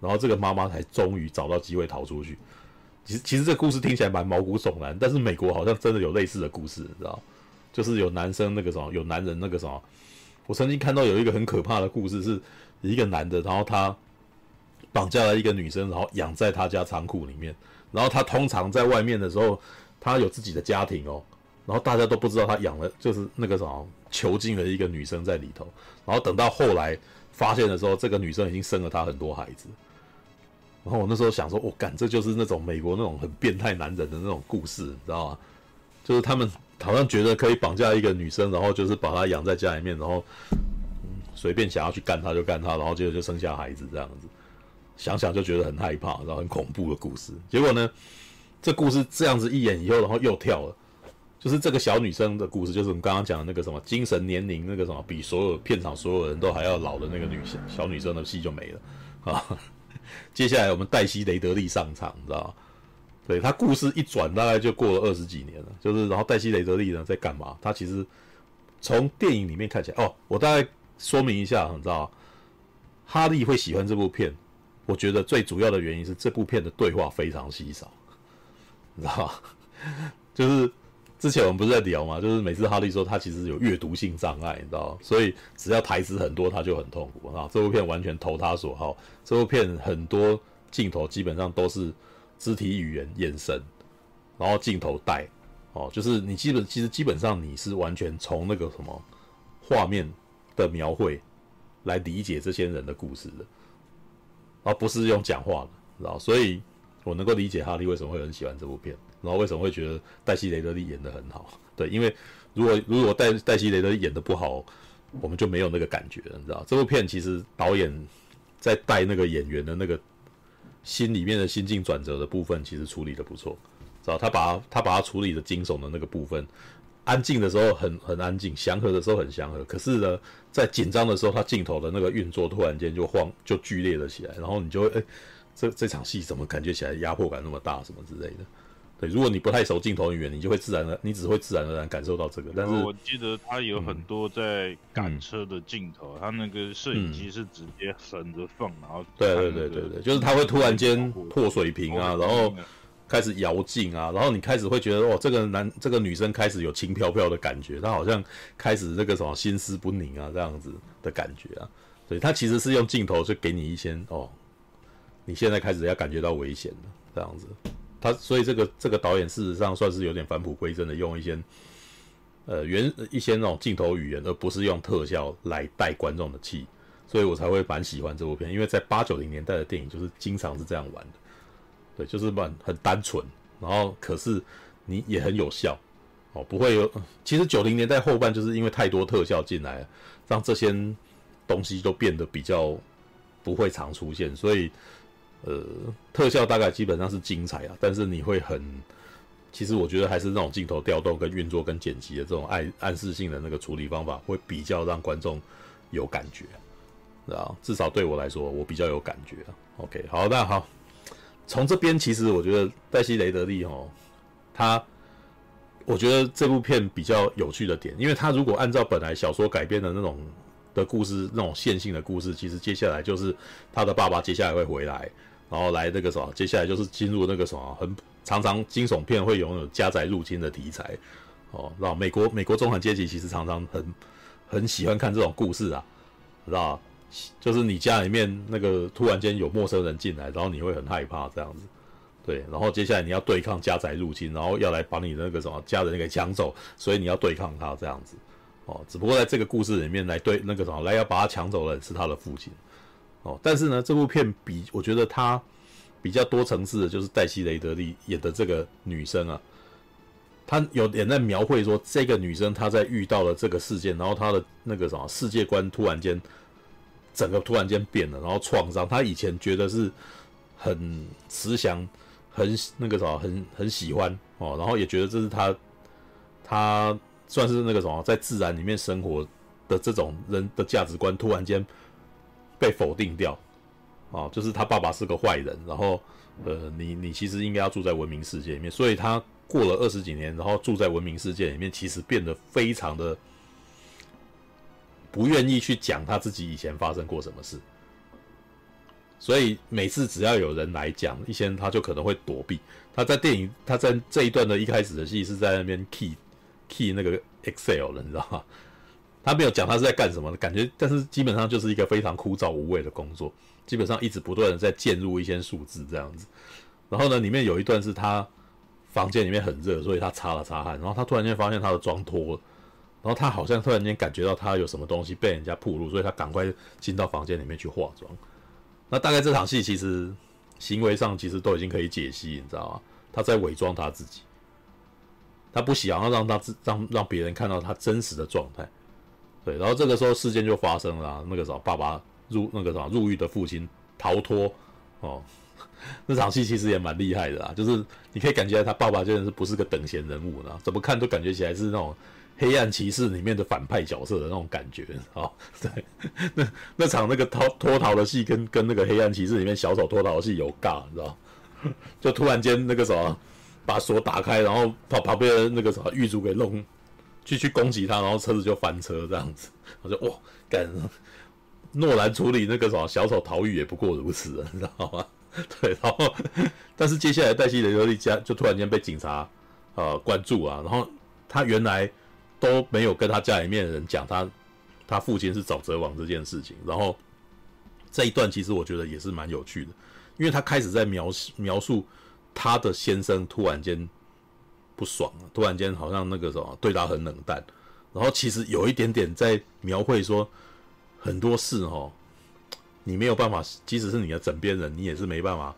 然后这个妈妈才终于找到机会逃出去。其实，其实这故事听起来蛮毛骨悚然，但是美国好像真的有类似的故事，你知道？就是有男生那个什么，有男人那个什么。”我曾经看到有一个很可怕的故事，是一个男的，然后他绑架了一个女生，然后养在他家仓库里面。然后他通常在外面的时候，他有自己的家庭哦，然后大家都不知道他养了，就是那个什么囚禁了一个女生在里头。然后等到后来发现的时候，这个女生已经生了他很多孩子。然后我那时候想说，我、干，这就是那种美国那种很变态男人的那种故事，你知道吗？就是他们。好像觉得可以绑架一个女生，然后就是把她养在家里面，然后随便想要去干她就干她，然后接着就生下孩子这样子。想想就觉得很害怕，然后很恐怖的故事。结果呢，这故事这样子一演以后，然后又跳了，就是这个小女生的故事，就是我们刚刚讲的那个什么精神年龄那个什么比所有片场所有人都还要老的那个女性小女生的戏就没了啊。接下来我们黛西雷德利上场，你知道吗？对，他故事一转，大概就过了二十几年了。就是，然后黛西·雷德利呢在干嘛？她其实从电影里面看起来，哦，我大概说明一下，你知道，哈利会喜欢这部片，我觉得最主要的原因是这部片的对话非常稀少，你知道 就是之前我们不是在聊嘛，就是每次哈利说他其实有阅读性障碍，你知道，所以只要台词很多，他就很痛苦啊。这部片完全投他所好，这部片很多镜头基本上都是。肢体语言、眼神，然后镜头带，哦，就是你基本其实基本上你是完全从那个什么画面的描绘来理解这些人的故事的，而不是用讲话的，知道？所以我能够理解哈利为什么会很喜欢这部片。然后为什么会觉得黛西雷德利演的很好？对，因为如果如果黛黛西雷德利演的不好，我们就没有那个感觉了，你知道？这部片其实导演在带那个演员的那个心里面的心境转折的部分，其实处理的不错，知道？他把他把他处理的惊悚的那个部分，安静的时候很很安静，祥和的时候很祥和，可是呢，在紧张的时候，他镜头的那个运作突然间就晃就剧烈了起来，然后你就会哎。这这场戏怎么感觉起来压迫感那么大，什么之类的？对，如果你不太熟镜头语言，你就会自然的，你只会自然而然感受到这个。但是我记得他有很多在赶车的镜头，他、嗯、那个摄影机是直接横着放，然后对对对对对，就是他会突然间破水平啊，然后开始摇镜啊，然后你开始会觉得哦，这个男这个女生开始有轻飘飘的感觉，她好像开始那个什么心思不宁啊这样子的感觉啊。对，他其实是用镜头去给你一些哦。你现在开始要感觉到危险了，这样子，他所以这个这个导演事实上算是有点返璞归真的，用一些呃原一些那种镜头语言，而不是用特效来带观众的气，所以我才会蛮喜欢这部片，因为在八九零年代的电影就是经常是这样玩的，对，就是蛮很单纯，然后可是你也很有效哦，不会有。其实九零年代后半就是因为太多特效进来了，让这些东西都变得比较不会常出现，所以。呃，特效大概基本上是精彩啊，但是你会很，其实我觉得还是那种镜头调动跟运作跟剪辑的这种暗暗示性的那个处理方法，会比较让观众有感觉，啊？至少对我来说，我比较有感觉啊。OK，好，那好，从这边其实我觉得黛西雷德利哦，他，我觉得这部片比较有趣的点，因为他如果按照本来小说改编的那种。的故事，那种线性的故事，其实接下来就是他的爸爸接下来会回来，然后来那个什么，接下来就是进入那个什么，很常常惊悚片会拥有家宅入侵的题材，哦，知道美国美国中产阶级其实常常很很喜欢看这种故事啊，知道就是你家里面那个突然间有陌生人进来，然后你会很害怕这样子，对，然后接下来你要对抗家宅入侵，然后要来把你的那个什么家人给抢走，所以你要对抗他这样子。哦，只不过在这个故事里面来对那个什么来要把他抢走的是他的父亲，哦，但是呢，这部片比我觉得它比较多层次的就是黛西雷德利演的这个女生啊，她有点在描绘说这个女生她在遇到了这个事件，然后她的那个什么世界观突然间整个突然间变了，然后创伤，她以前觉得是很慈祥，很那个什么很很喜欢哦，然后也觉得这是她她。算是那个什么，在自然里面生活的这种人的价值观，突然间被否定掉，啊，就是他爸爸是个坏人，然后，呃，你你其实应该要住在文明世界里面，所以他过了二十几年，然后住在文明世界里面，其实变得非常的不愿意去讲他自己以前发生过什么事，所以每次只要有人来讲一些，他就可能会躲避。他在电影，他在这一段的一开始的戏是在那边 key。key 那个 Excel 了，你知道吗？他没有讲他是在干什么的感觉，但是基本上就是一个非常枯燥无味的工作，基本上一直不断的在键入一些数字这样子。然后呢，里面有一段是他房间里面很热，所以他擦了擦汗，然后他突然间发现他的妆脱了，然后他好像突然间感觉到他有什么东西被人家暴露，所以他赶快进到房间里面去化妆。那大概这场戏其实行为上其实都已经可以解析，你知道吗？他在伪装他自己。他不想要让他自让让别人看到他真实的状态，然后这个时候事件就发生了，那个时候爸爸入那个什么入狱的父亲逃脱，哦，那场戏其实也蛮厉害的啊，就是你可以感觉他爸爸真的是不是个等闲人物呢，怎么看都感觉起来是那种黑暗骑士里面的反派角色的那种感觉啊，对，那那场那个逃脱逃的戏跟跟那个黑暗骑士里面小丑脱逃的戏有尬，你知道，就突然间那个什么。把锁打开，然后把旁边的那个什么狱卒给弄，去去攻击他，然后车子就翻车这样子。我就哇，干！诺兰处理那个什么小丑逃狱也不过如此，你知道吗？对，然后但是接下来黛西雷德利家就突然间被警察呃关注啊，然后他原来都没有跟他家里面的人讲他他父亲是沼泽王这件事情，然后这一段其实我觉得也是蛮有趣的，因为他开始在描描述。他的先生突然间不爽了，突然间好像那个什么对他很冷淡，然后其实有一点点在描绘说很多事哦，你没有办法，即使是你的枕边人，你也是没办法，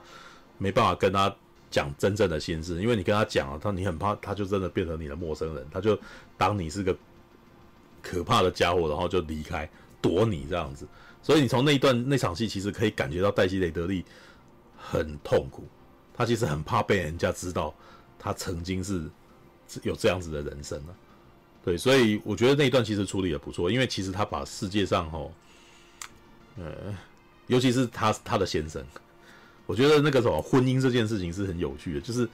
没办法跟他讲真正的心事，因为你跟他讲了，他你很怕，他就真的变成你的陌生人，他就当你是个可怕的家伙，然后就离开躲你这样子。所以你从那一段那场戏，其实可以感觉到黛西雷德利很痛苦，他其实很怕被人家知道他曾经是有这样子的人生啊。对，所以我觉得那一段其实处理的不错，因为其实他把世界上哈，呃，尤其是他他的先生。我觉得那个什么婚姻这件事情是很有趣的，就是，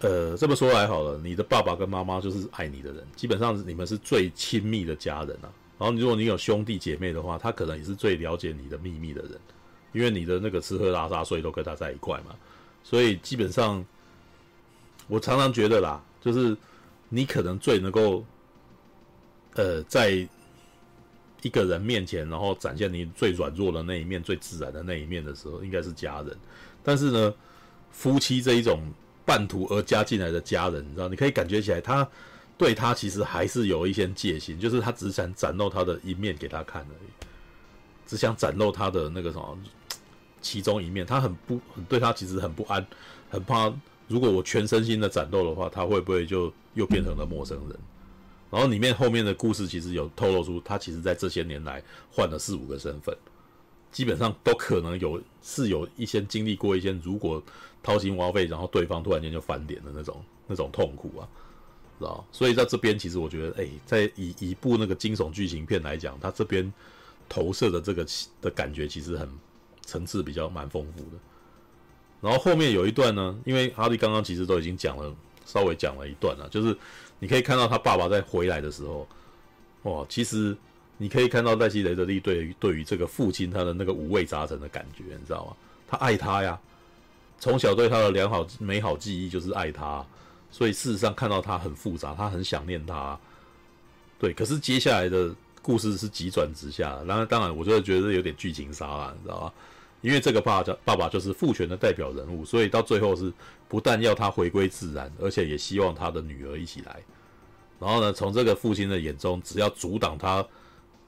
呃，这么说来好了，你的爸爸跟妈妈就是爱你的人，基本上你们是最亲密的家人啊。然后如果你有兄弟姐妹的话，他可能也是最了解你的秘密的人，因为你的那个吃喝拉撒睡都跟他在一块嘛。所以基本上，我常常觉得啦，就是你可能最能够，呃，在。一个人面前，然后展现你最软弱的那一面、最自然的那一面的时候，应该是家人。但是呢，夫妻这一种半途而加进来的家人，你知道，你可以感觉起来，他对他其实还是有一些戒心，就是他只想展露他的一面给他看而已，只想展露他的那个什么其中一面。他很不很对他其实很不安，很怕如果我全身心的展露的话，他会不会就又变成了陌生人？然后里面后面的故事其实有透露出，他其实在这些年来换了四五个身份，基本上都可能有是有一些经历过一些如果掏心挖肺，然后对方突然间就翻脸的那种那种痛苦啊，知道？所以在这边其实我觉得，哎，在以一部那个惊悚剧情片来讲，他这边投射的这个的感觉其实很层次比较蛮丰富的。然后后面有一段呢，因为哈利刚刚其实都已经讲了，稍微讲了一段了，就是。你可以看到他爸爸在回来的时候，哇，其实你可以看到黛西雷德利对于对于这个父亲他的那个五味杂陈的感觉，你知道吗？他爱他呀，从小对他的良好美好记忆就是爱他，所以事实上看到他很复杂，他很想念他，对。可是接下来的故事是急转直下，然后当然我就觉得有点剧情杀了，你知道吗？因为这个爸爸爸爸就是父权的代表人物，所以到最后是不但要他回归自然，而且也希望他的女儿一起来。然后呢，从这个父亲的眼中，只要阻挡他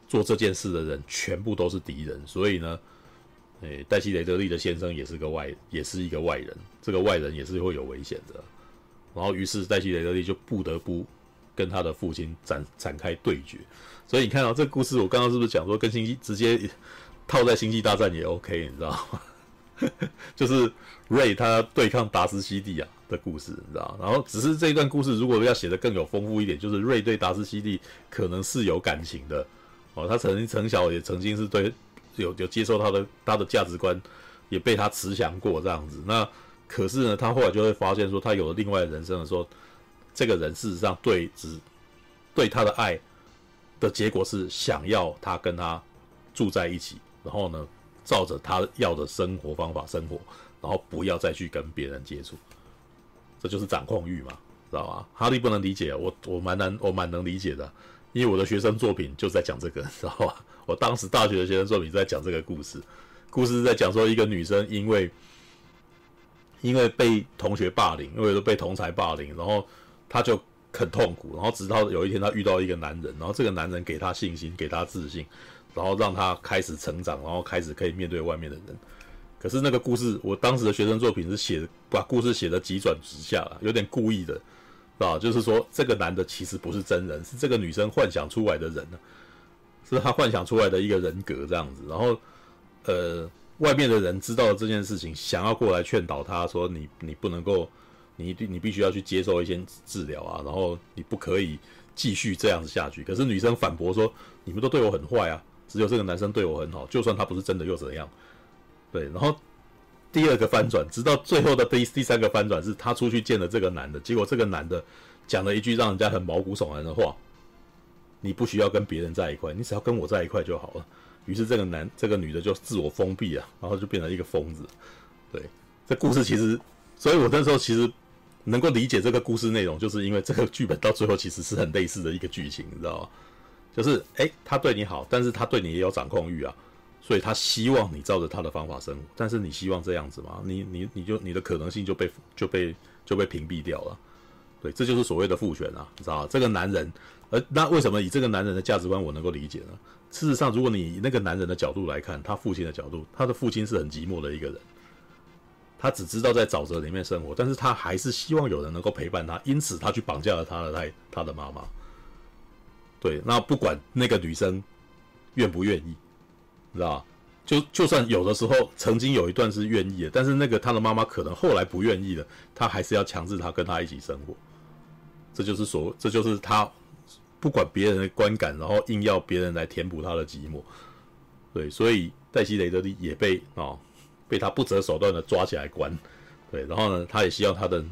做这件事的人，全部都是敌人。所以呢，诶，黛西雷德利的先生也是个外，也是一个外人。这个外人也是会有危险的。然后，于是黛西雷德利就不得不跟他的父亲展展开对决。所以你看到这个故事，我刚刚是不是讲说更新直接？套在星际大战也 OK，你知道吗？就是瑞他对抗达斯西蒂亚的故事，你知道？然后只是这一段故事如果要写的更有丰富一点，就是瑞对达斯西蒂可能是有感情的哦，他曾经从小也曾经是对有有接受他的他的价值观，也被他慈祥过这样子。那可是呢，他后来就会发现说，他有了另外的人生的时候，这个人事实上对只对他的爱的结果是想要他跟他住在一起。然后呢，照着他要的生活方法生活，然后不要再去跟别人接触，这就是掌控欲嘛，知道吧？哈利不能理解，我我蛮难，我蛮能理解的，因为我的学生作品就在讲这个，知道吧？我当时大学的学生作品在讲这个故事，故事在讲说一个女生因为因为被同学霸凌，因为被同才霸凌，然后她就很痛苦，然后直到有一天她遇到一个男人，然后这个男人给她信心，给她自信。然后让他开始成长，然后开始可以面对外面的人。可是那个故事，我当时的学生作品是写把故事写得急转直下了，有点故意的，啊，就是说这个男的其实不是真人，是这个女生幻想出来的人呢，是他幻想出来的一个人格这样子。然后，呃，外面的人知道了这件事情，想要过来劝导他说：“你你不能够，你你必须要去接受一些治疗啊，然后你不可以继续这样子下去。”可是女生反驳说：“你们都对我很坏啊。”只有这个男生对我很好，就算他不是真的又怎样？对，然后第二个翻转，直到最后的第第三个翻转是他出去见了这个男的，结果这个男的讲了一句让人家很毛骨悚然的话：“你不需要跟别人在一块，你只要跟我在一块就好了。”于是这个男这个女的就自我封闭啊，然后就变成一个疯子。对，这故事其实，所以我那时候其实能够理解这个故事内容，就是因为这个剧本到最后其实是很类似的一个剧情，你知道吗？就是，诶，他对你好，但是他对你也有掌控欲啊，所以他希望你照着他的方法生活。但是你希望这样子吗？你你你就你的可能性就被就被就被屏蔽掉了。对，这就是所谓的父权啊，你知道吗？这个男人，而那为什么以这个男人的价值观我能够理解呢？事实上，如果你以那个男人的角度来看，他父亲的角度，他的父亲是很寂寞的一个人，他只知道在沼泽里面生活，但是他还是希望有人能够陪伴他，因此他去绑架了他的他他的妈妈。对，那不管那个女生愿不愿意，知道？就就算有的时候曾经有一段是愿意的，但是那个他的妈妈可能后来不愿意了，他还是要强制他跟他一起生活。这就是所，这就是他不管别人的观感，然后硬要别人来填补他的寂寞。对，所以黛西雷德利也被啊、哦、被他不择手段的抓起来关。对，然后呢，他也希望他的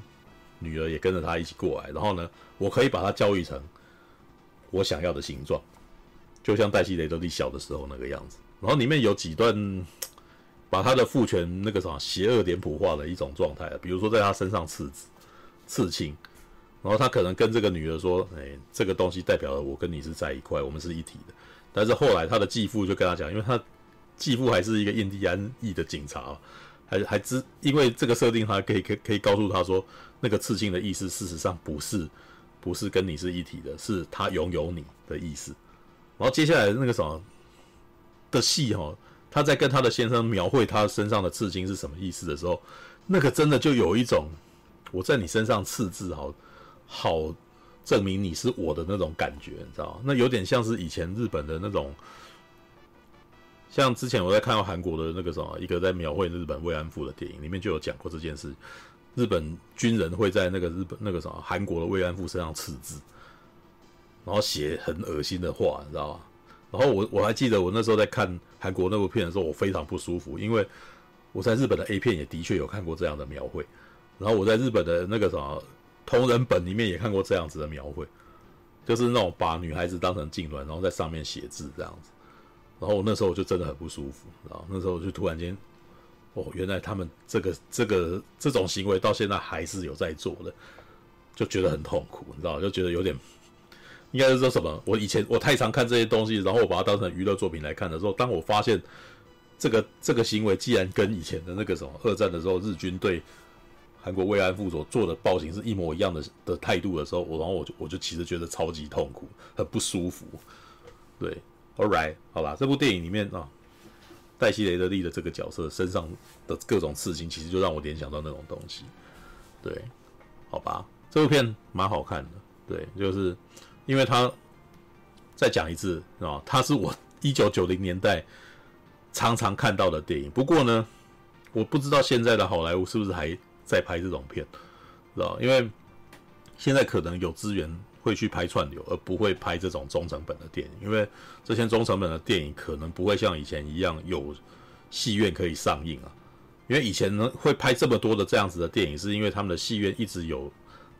女儿也跟着他一起过来。然后呢，我可以把他教育成我想要的形状，就像黛西雷德利小的时候那个样子。然后里面有几段把他的父权那个什么邪恶脸谱化的一种状态，比如说在他身上刺字、刺青，然后他可能跟这个女儿说：“哎，这个东西代表了我跟你是在一块，我们是一体的。”但是后来他的继父就跟他讲，因为他继父还是一个印第安裔的警察，还还知因为这个设定，他可以可以可以告诉他说，那个刺青的意思事实上不是不是跟你是一体的，是他拥有你的意思。然后接下来那个什么。的戏哈，他在跟他的先生描绘他身上的刺青是什么意思的时候，那个真的就有一种我在你身上刺字，好好证明你是我的那种感觉，你知道吗？那有点像是以前日本的那种，像之前我在看到韩国的那个什么，一个在描绘日本慰安妇的电影里面就有讲过这件事，日本军人会在那个日本那个什么韩国的慰安妇身上刺字，然后写很恶心的话，你知道吗？然后我我还记得我那时候在看韩国那部片的时候，我非常不舒服，因为我在日本的 A 片也的确有看过这样的描绘，然后我在日本的那个什么同人本里面也看过这样子的描绘，就是那种把女孩子当成痉挛，然后在上面写字这样子。然后我那时候我就真的很不舒服，然后那时候我就突然间，哦，原来他们这个这个这种行为到现在还是有在做的，就觉得很痛苦，你知道，就觉得有点。应该是说什么？我以前我太常看这些东西，然后我把它当成娱乐作品来看的时候，当我发现这个这个行为既然跟以前的那个什么二战的时候日军对韩国慰安妇所做的暴行是一模一样的的态度的时候，我然后我就我就其实觉得超级痛苦，很不舒服。对，All right，好吧，这部电影里面啊，黛西雷德利的这个角色身上的各种刺青，其实就让我联想到那种东西。对，好吧，这部片蛮好看的。对，就是。因为他再讲一次啊，他是我一九九零年代常常看到的电影。不过呢，我不知道现在的好莱坞是不是还在拍这种片，知道？因为现在可能有资源会去拍串流，而不会拍这种中成本的电影。因为这些中成本的电影可能不会像以前一样有戏院可以上映啊。因为以前呢会拍这么多的这样子的电影，是因为他们的戏院一直有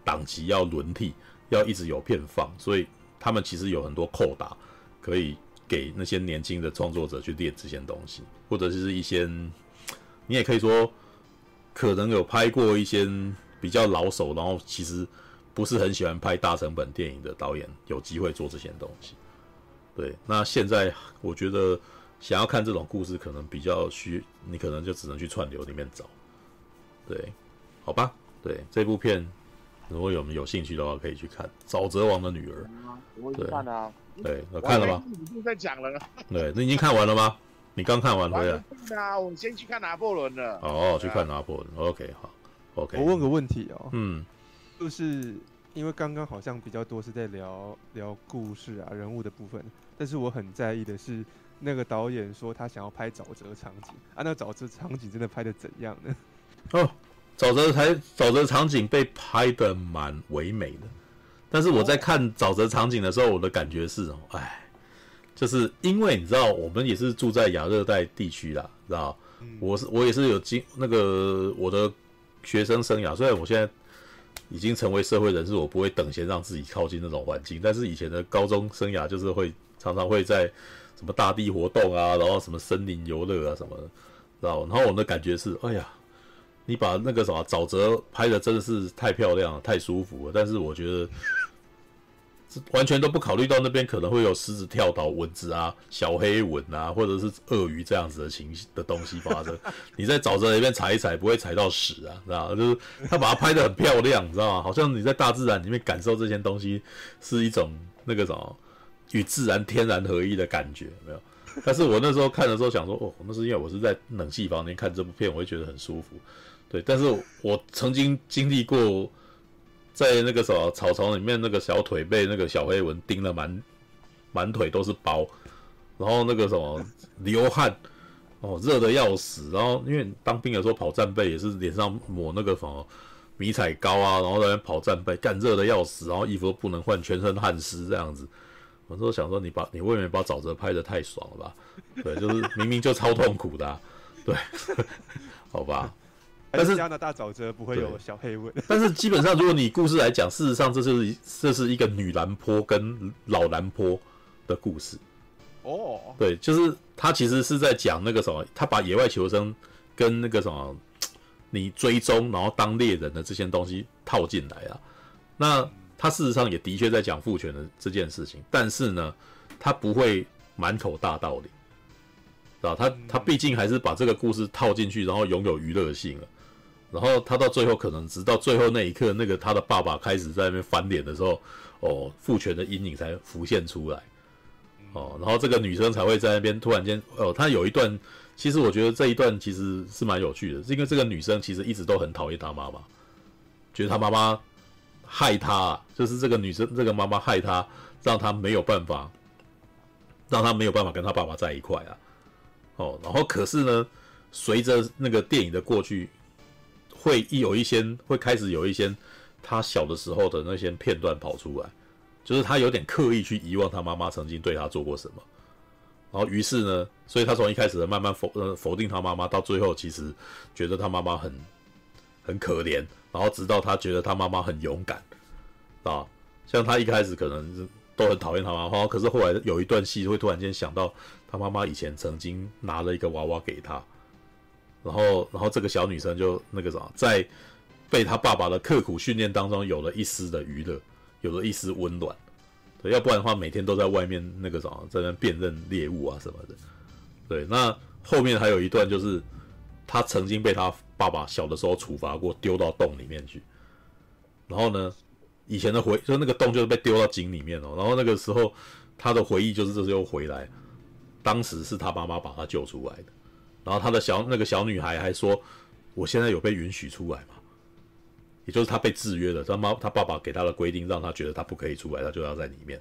档期要轮替。要一直有片放，所以他们其实有很多扣打，可以给那些年轻的创作者去练这些东西，或者是一些你也可以说，可能有拍过一些比较老手，然后其实不是很喜欢拍大成本电影的导演，有机会做这些东西。对，那现在我觉得想要看这种故事，可能比较需，你可能就只能去串流里面找。对，好吧，对这部片。如果有有兴趣的话，可以去看《沼泽王的女儿》。我已经看了啊。对，我看了吗？已经在讲了。对，你已经看完了吗？你刚看完回来。对啊，我先去看拿破仑了。哦，去看拿破仑。OK，好。OK。我问个问题哦。嗯。就是因为刚刚好像比较多是在聊聊故事啊、人物的部分，但是我很在意的是那个导演说他想要拍沼泽场景啊，那沼泽场景真的拍的怎样呢？哦。沼泽台沼泽场景被拍的蛮唯美的，但是我在看沼泽场景的时候，我的感觉是哦，哎，就是因为你知道，我们也是住在亚热带地区啦，知道？我是我也是有经那个我的学生生涯，虽然我现在已经成为社会人士，我不会等闲让自己靠近那种环境，但是以前的高中生涯就是会常常会在什么大地活动啊，然后什么森林游乐啊什么的，知道？然后我的感觉是，哎呀。你把那个什么沼泽拍的真的是太漂亮了，太舒服了。但是我觉得，完全都不考虑到那边可能会有狮子跳岛、蚊子啊、小黑蚊啊，或者是鳄鱼这样子的情的东西发生。你在沼泽里面踩一踩，不会踩到屎啊，知道吗？就是他把它拍得很漂亮，你知道吗？好像你在大自然里面感受这些东西，是一种那个什么与自然天然合一的感觉，没有？但是我那时候看的时候想说，哦，那是因为我是在冷气房里面看这部片，我会觉得很舒服。对，但是我曾经经历过，在那个什么草丛里面，那个小腿被那个小黑蚊叮了满满腿都是包，然后那个什么流汗，哦，热的要死，然后因为当兵的时候跑战备也是脸上抹那个什么迷彩膏啊，然后在那跑战备，干热的要死，然后衣服都不能换，全身汗湿这样子。我说想说你把你未免把沼泽拍的太爽了吧？对，就是明明就超痛苦的、对，好吧。但是加拿大沼泽不会有小黑蚊。但是基本上，如果你故事来讲，事实上这是这是一个女兰坡跟老兰坡的故事。哦，对，就是他其实是在讲那个什么，他把野外求生跟那个什么，你追踪然后当猎人的这些东西套进来啊。那他事实上也的确在讲父权的这件事情，但是呢，他不会满口大道理，知道他他毕竟还是把这个故事套进去，然后拥有娱乐性了。然后他到最后可能直到最后那一刻，那个他的爸爸开始在那边翻脸的时候，哦，父权的阴影才浮现出来，哦，然后这个女生才会在那边突然间，哦，她有一段，其实我觉得这一段其实是蛮有趣的，是因为这个女生其实一直都很讨厌她妈妈，觉得她妈妈。害他，就是这个女生，这个妈妈害他，让他没有办法，让他没有办法跟他爸爸在一块啊。哦，然后可是呢，随着那个电影的过去，会一有一些会开始有一些他小的时候的那些片段跑出来，就是他有点刻意去遗忘他妈妈曾经对他做过什么。然后于是呢，所以他从一开始的慢慢否呃否定他妈妈，到最后其实觉得他妈妈很很可怜。然后直到他觉得他妈妈很勇敢，啊，像他一开始可能是都很讨厌他妈妈，可是后来有一段戏会突然间想到他妈妈以前曾经拿了一个娃娃给他，然后然后这个小女生就那个啥，在被他爸爸的刻苦训练当中有了一丝的娱乐，有了一丝温暖，对，要不然的话每天都在外面那个啥，在那辨认猎物啊什么的，对，那后面还有一段就是他曾经被他。爸爸小的时候处罚过，丢到洞里面去。然后呢，以前的回就那个洞就是被丢到井里面哦。然后那个时候他的回忆就是这时候回来，当时是他妈妈把他救出来的。然后他的小那个小女孩还说：“我现在有被允许出来吗？”也就是他被制约了，他妈他爸爸给他的规定让他觉得他不可以出来，他就要在里面。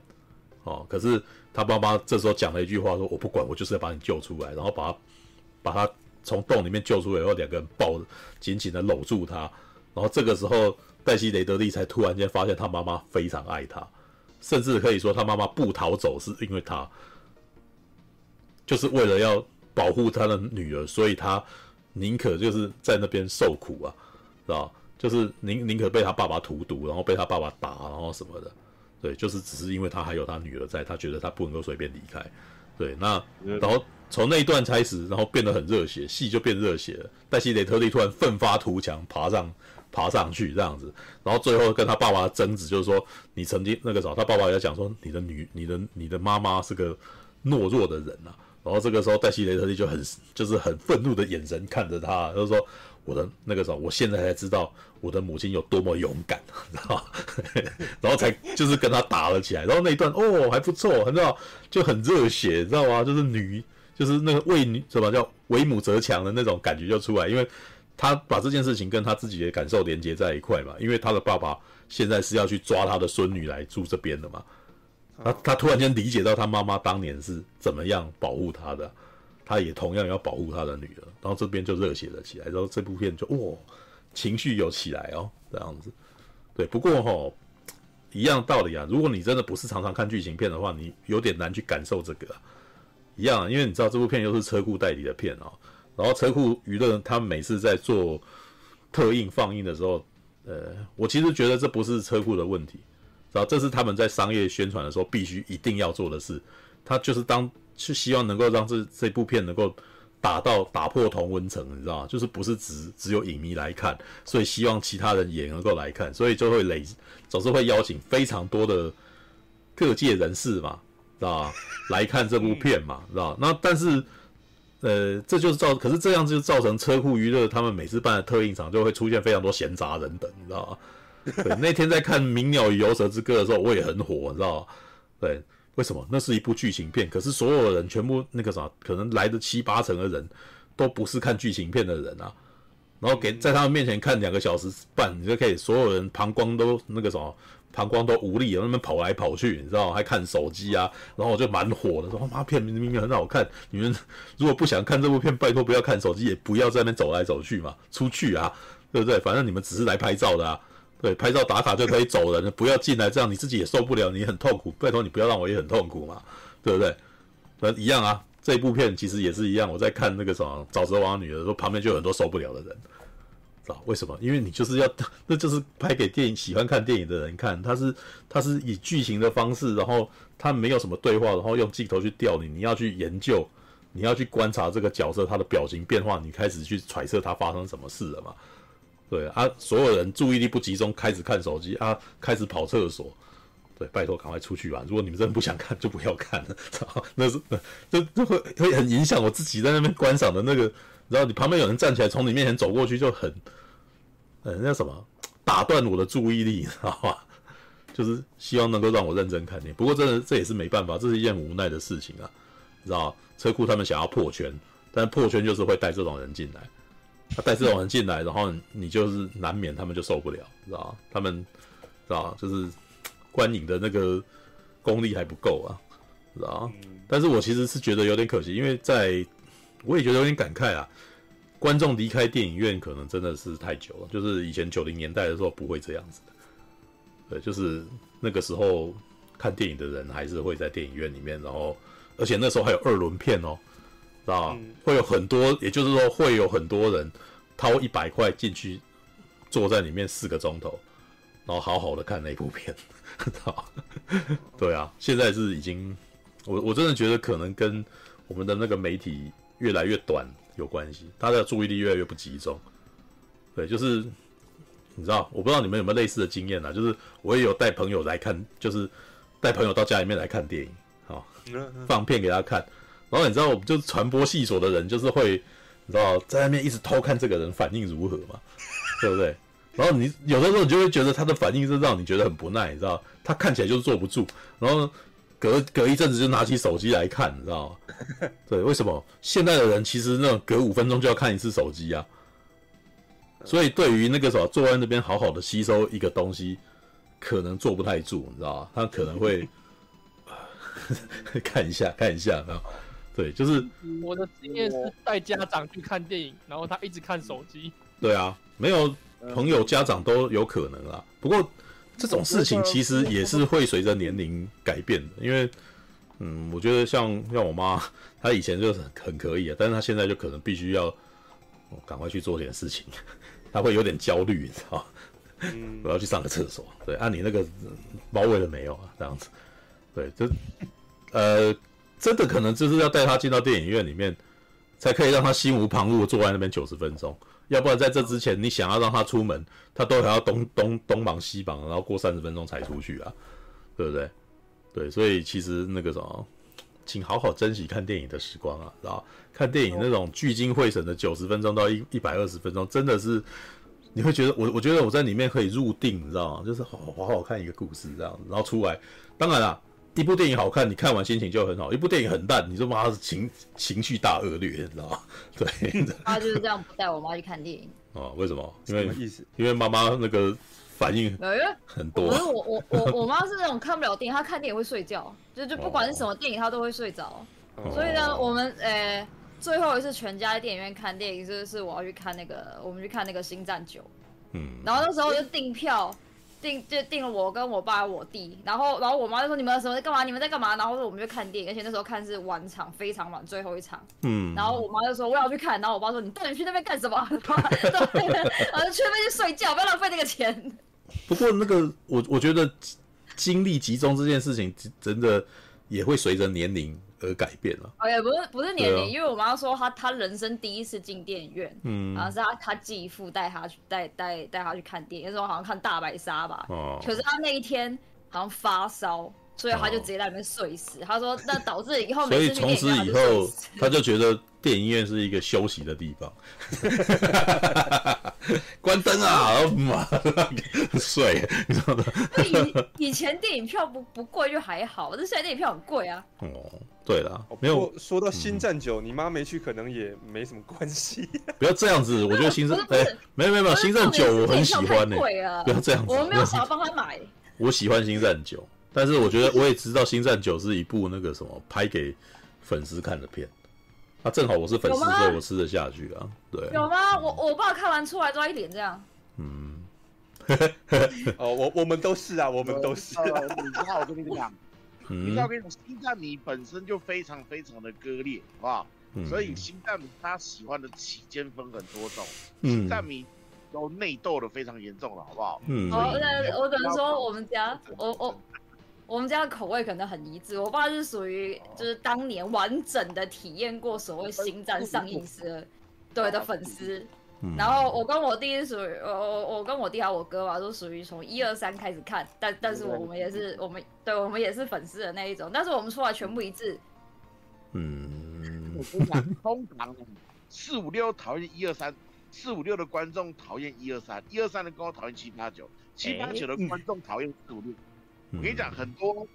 哦，可是他妈妈这时候讲了一句话说：“我不管，我就是要把你救出来。”然后把他把他。从洞里面救出来以后，两个人抱紧紧的搂住他，然后这个时候黛西雷德利才突然间发现他妈妈非常爱他，甚至可以说他妈妈不逃走是因为他就是为了要保护他的女儿，所以他宁可就是在那边受苦啊，是吧？就是宁宁可被他爸爸荼毒，然后被他爸爸打，然后什么的，对，就是只是因为他还有他女儿在，他觉得他不能够随便离开，对，那然后。从那一段开始，然后变得很热血，戏就变热血了。黛西·雷特利突然奋发图强，爬上爬上去这样子，然后最后跟他爸爸争执就是说：“你曾经那个时候，他爸爸也讲说，你的女、你的、你的妈妈是个懦弱的人呐、啊。”然后这个时候，黛西·雷特利就很就是很愤怒的眼神看着他，就说：“我的那个时候，我现在才知道我的母亲有多么勇敢，知道吗？” 然后才就是跟他打了起来。然后那一段哦还不错，很好，就很热血，知道吗？就是女。就是那个为女什么叫为母则强的那种感觉就出来，因为他把这件事情跟他自己的感受连接在一块嘛。因为他的爸爸现在是要去抓他的孙女来住这边的嘛，他他突然间理解到他妈妈当年是怎么样保护他的，他也同样要保护他的女儿，然后这边就热血了起来，然后这部片就哇情绪有起来哦，这样子。对，不过齁一样道理啊，如果你真的不是常常看剧情片的话，你有点难去感受这个。一样，因为你知道这部片又是车库代理的片哦，然后车库娱乐他每次在做特映放映的时候，呃，我其实觉得这不是车库的问题，知道这是他们在商业宣传的时候必须一定要做的事，他就是当是希望能够让这这部片能够打到打破同温层，你知道吗？就是不是只只有影迷来看，所以希望其他人也能够来看，所以就会累，总是会邀请非常多的各界人士嘛。知道吧？来看这部片嘛，知道？那但是，呃，这就是造，可是这样就造成车库娱乐他们每次办的特映场就会出现非常多闲杂人等，你知道吗？对，那天在看《鸣鸟与游蛇之歌》的时候，我也很火，你知道吗？对，为什么？那是一部剧情片，可是所有的人全部那个啥，可能来的七八成的人都不是看剧情片的人啊，然后给在他们面前看两个小时半，你就可以所有人膀胱都那个什么，膀胱都无力，然后那边跑来跑去，你知道吗？还看手机啊，然后我就蛮火的，说妈片明明很好看，你们如果不想看这部片，拜托不要看手机，也不要在那边走来走去嘛，出去啊，对不对？反正你们只是来拍照的啊，对，拍照打卡就可以走了，不要进来，这样你自己也受不了，你很痛苦，拜托你不要让我也很痛苦嘛，对不对？那一样啊。这一部片其实也是一样，我在看那个什么《沼泽王的女儿》的时候，旁边就有很多受不了的人，知道为什么？因为你就是要，那就是拍给电影喜欢看电影的人看，他是他是以剧情的方式，然后他没有什么对话，然后用镜头去钓你，你要去研究，你要去观察这个角色他的表情变化，你开始去揣测他发生什么事了嘛？对啊，所有人注意力不集中，开始看手机啊，开始跑厕所。对，拜托赶快出去吧！如果你们真的不想看，就不要看了。那是那这这会会很影响我自己在那边观赏的那个。然后你旁边有人站起来从你面前走过去，就很呃那什么打断我的注意力，你知道吧？就是希望能够让我认真看你。不过这这也是没办法，这是一件无奈的事情啊，知道车库他们想要破圈，但破圈就是会带这种人进来。他带这种人进来，然后你就是难免他们就受不了，知道他们知道就是。观影的那个功力还不够啊，知道吗？但是我其实是觉得有点可惜，因为在我也觉得有点感慨啊。观众离开电影院可能真的是太久了，就是以前九零年代的时候不会这样子的。对，就是那个时候看电影的人还是会在电影院里面，然后而且那时候还有二轮片哦，知道吗？会有很多，也就是说会有很多人掏一百块进去坐在里面四个钟头，然后好好的看那部片。对啊，现在是已经，我我真的觉得可能跟我们的那个媒体越来越短有关系，大家的注意力越来越不集中。对，就是你知道，我不知道你们有没有类似的经验啊？就是我也有带朋友来看，就是带朋友到家里面来看电影，好，放片给他看，然后你知道，我们就是传播系所的人，就是会你知道在那边一直偷看这个人反应如何嘛，对不对？然后你有的时候你就会觉得他的反应是让你觉得很不耐，你知道？他看起来就是坐不住，然后隔隔一阵子就拿起手机来看，你知道吗？对，为什么现在的人其实那种隔五分钟就要看一次手机啊？所以对于那个什么坐在那边好好的吸收一个东西，可能坐不太住，你知道吗？他可能会 看一下看一下，然后对，就是我的经验是带家长去看电影，然后他一直看手机。对啊，没有。朋友、家长都有可能啊，不过这种事情其实也是会随着年龄改变的。因为，嗯，我觉得像像我妈，她以前就是很可以啊，但是她现在就可能必须要赶快去做点事情，她会有点焦虑，你知道吗？我要去上个厕所。对，按、啊、你那个包围了没有啊？这样子，对，就呃，真的可能就是要带他进到电影院里面，才可以让他心无旁骛坐在那边九十分钟。要不然在这之前，你想要让他出门，他都还要东东东忙西忙，然后过三十分钟才出去啊，对不对？对，所以其实那个什么，请好好珍惜看电影的时光啊，知道看电影那种聚精会神的九十分钟到一一百二十分钟，真的是你会觉得我我觉得我在里面可以入定，你知道吗？就是好好好看一个故事这样，然后出来，当然啦。一部电影好看，你看完心情就很好；一部电影很烂，你就妈是情情绪大恶劣，你知道吗？对。他就是这样不带我妈去看电影。哦，为什么？因为意思，因为妈妈那个反应很多。不是我我我 我妈是那种看不了电影，她看电影会睡觉，就就不管是什么电影，她都会睡着。哦、所以呢，我们呃、欸、最后一次全家在电影院看电影，就是我要去看那个，我们去看那个《星战九》。嗯。然后那时候就订票。定就定了我跟我爸我弟，然后然后我妈就说，你们什么在干嘛？你们在干嘛？然后说我们就看电影，而且那时候看是晚场，非常晚，最后一场。嗯。然后我妈就说我要去看，然后我爸说，你到底去那边干什么？对，然 后去那边去睡觉，不要浪费那个钱。不过那个我我觉得精力集中这件事情真的也会随着年龄。而改变了，哎呀，不是不是年龄，因为我妈说她她人生第一次进电影院，嗯，然后是她她继父带她去带带带她去看电影，那时候好像看大白鲨吧，哦，可是她那一天好像发烧，所以她就直接在那边睡死。她说那导致以后，所以从此以后，她就觉得电影院是一个休息的地方，关灯啊，妈 睡，你知道吗？以以前电影票不不贵就还好，但现在电影票很贵啊。哦，对了，哦没有说到星战九，你妈没去，可能也没什么关系。不要这样子，我觉得星战哎，没有没有没有，星战九我很喜欢呢，不要这样子，我们没有想要帮他买。我喜欢星战九，但是我觉得我也知道星战九是一部那个什么拍给粉丝看的片。啊，正好我是粉丝，所以我吃得下去啊。对，有吗？我我爸看完出来都一脸这样。嗯。哦，我我们都是啊，我们都是、啊。呃、你知道我跟你讲，嗯、你知道我跟你讲，星战迷本身就非常非常的割裂，好不好？嗯、所以心脏米他喜欢的期间分很多种，嗯、星战迷都内斗的非常严重了，好不好？嗯。我我只能说，我们家我我。我们家的口味可能很一致。我爸是属于就是当年完整的体验过所谓星战上映时的对的粉丝，然后我跟我弟是属于我我我跟我弟还有我哥吧，都属于从一二三开始看，但但是我们也是我们对我们也是粉丝的那一种，但是我们出来全部一致。嗯，我跟你讲，通常四五六讨厌一二三，四五六的观众讨厌一二三，一二三的观众讨厌七八九，七八九的观众讨厌四五六。我跟你讲，很多，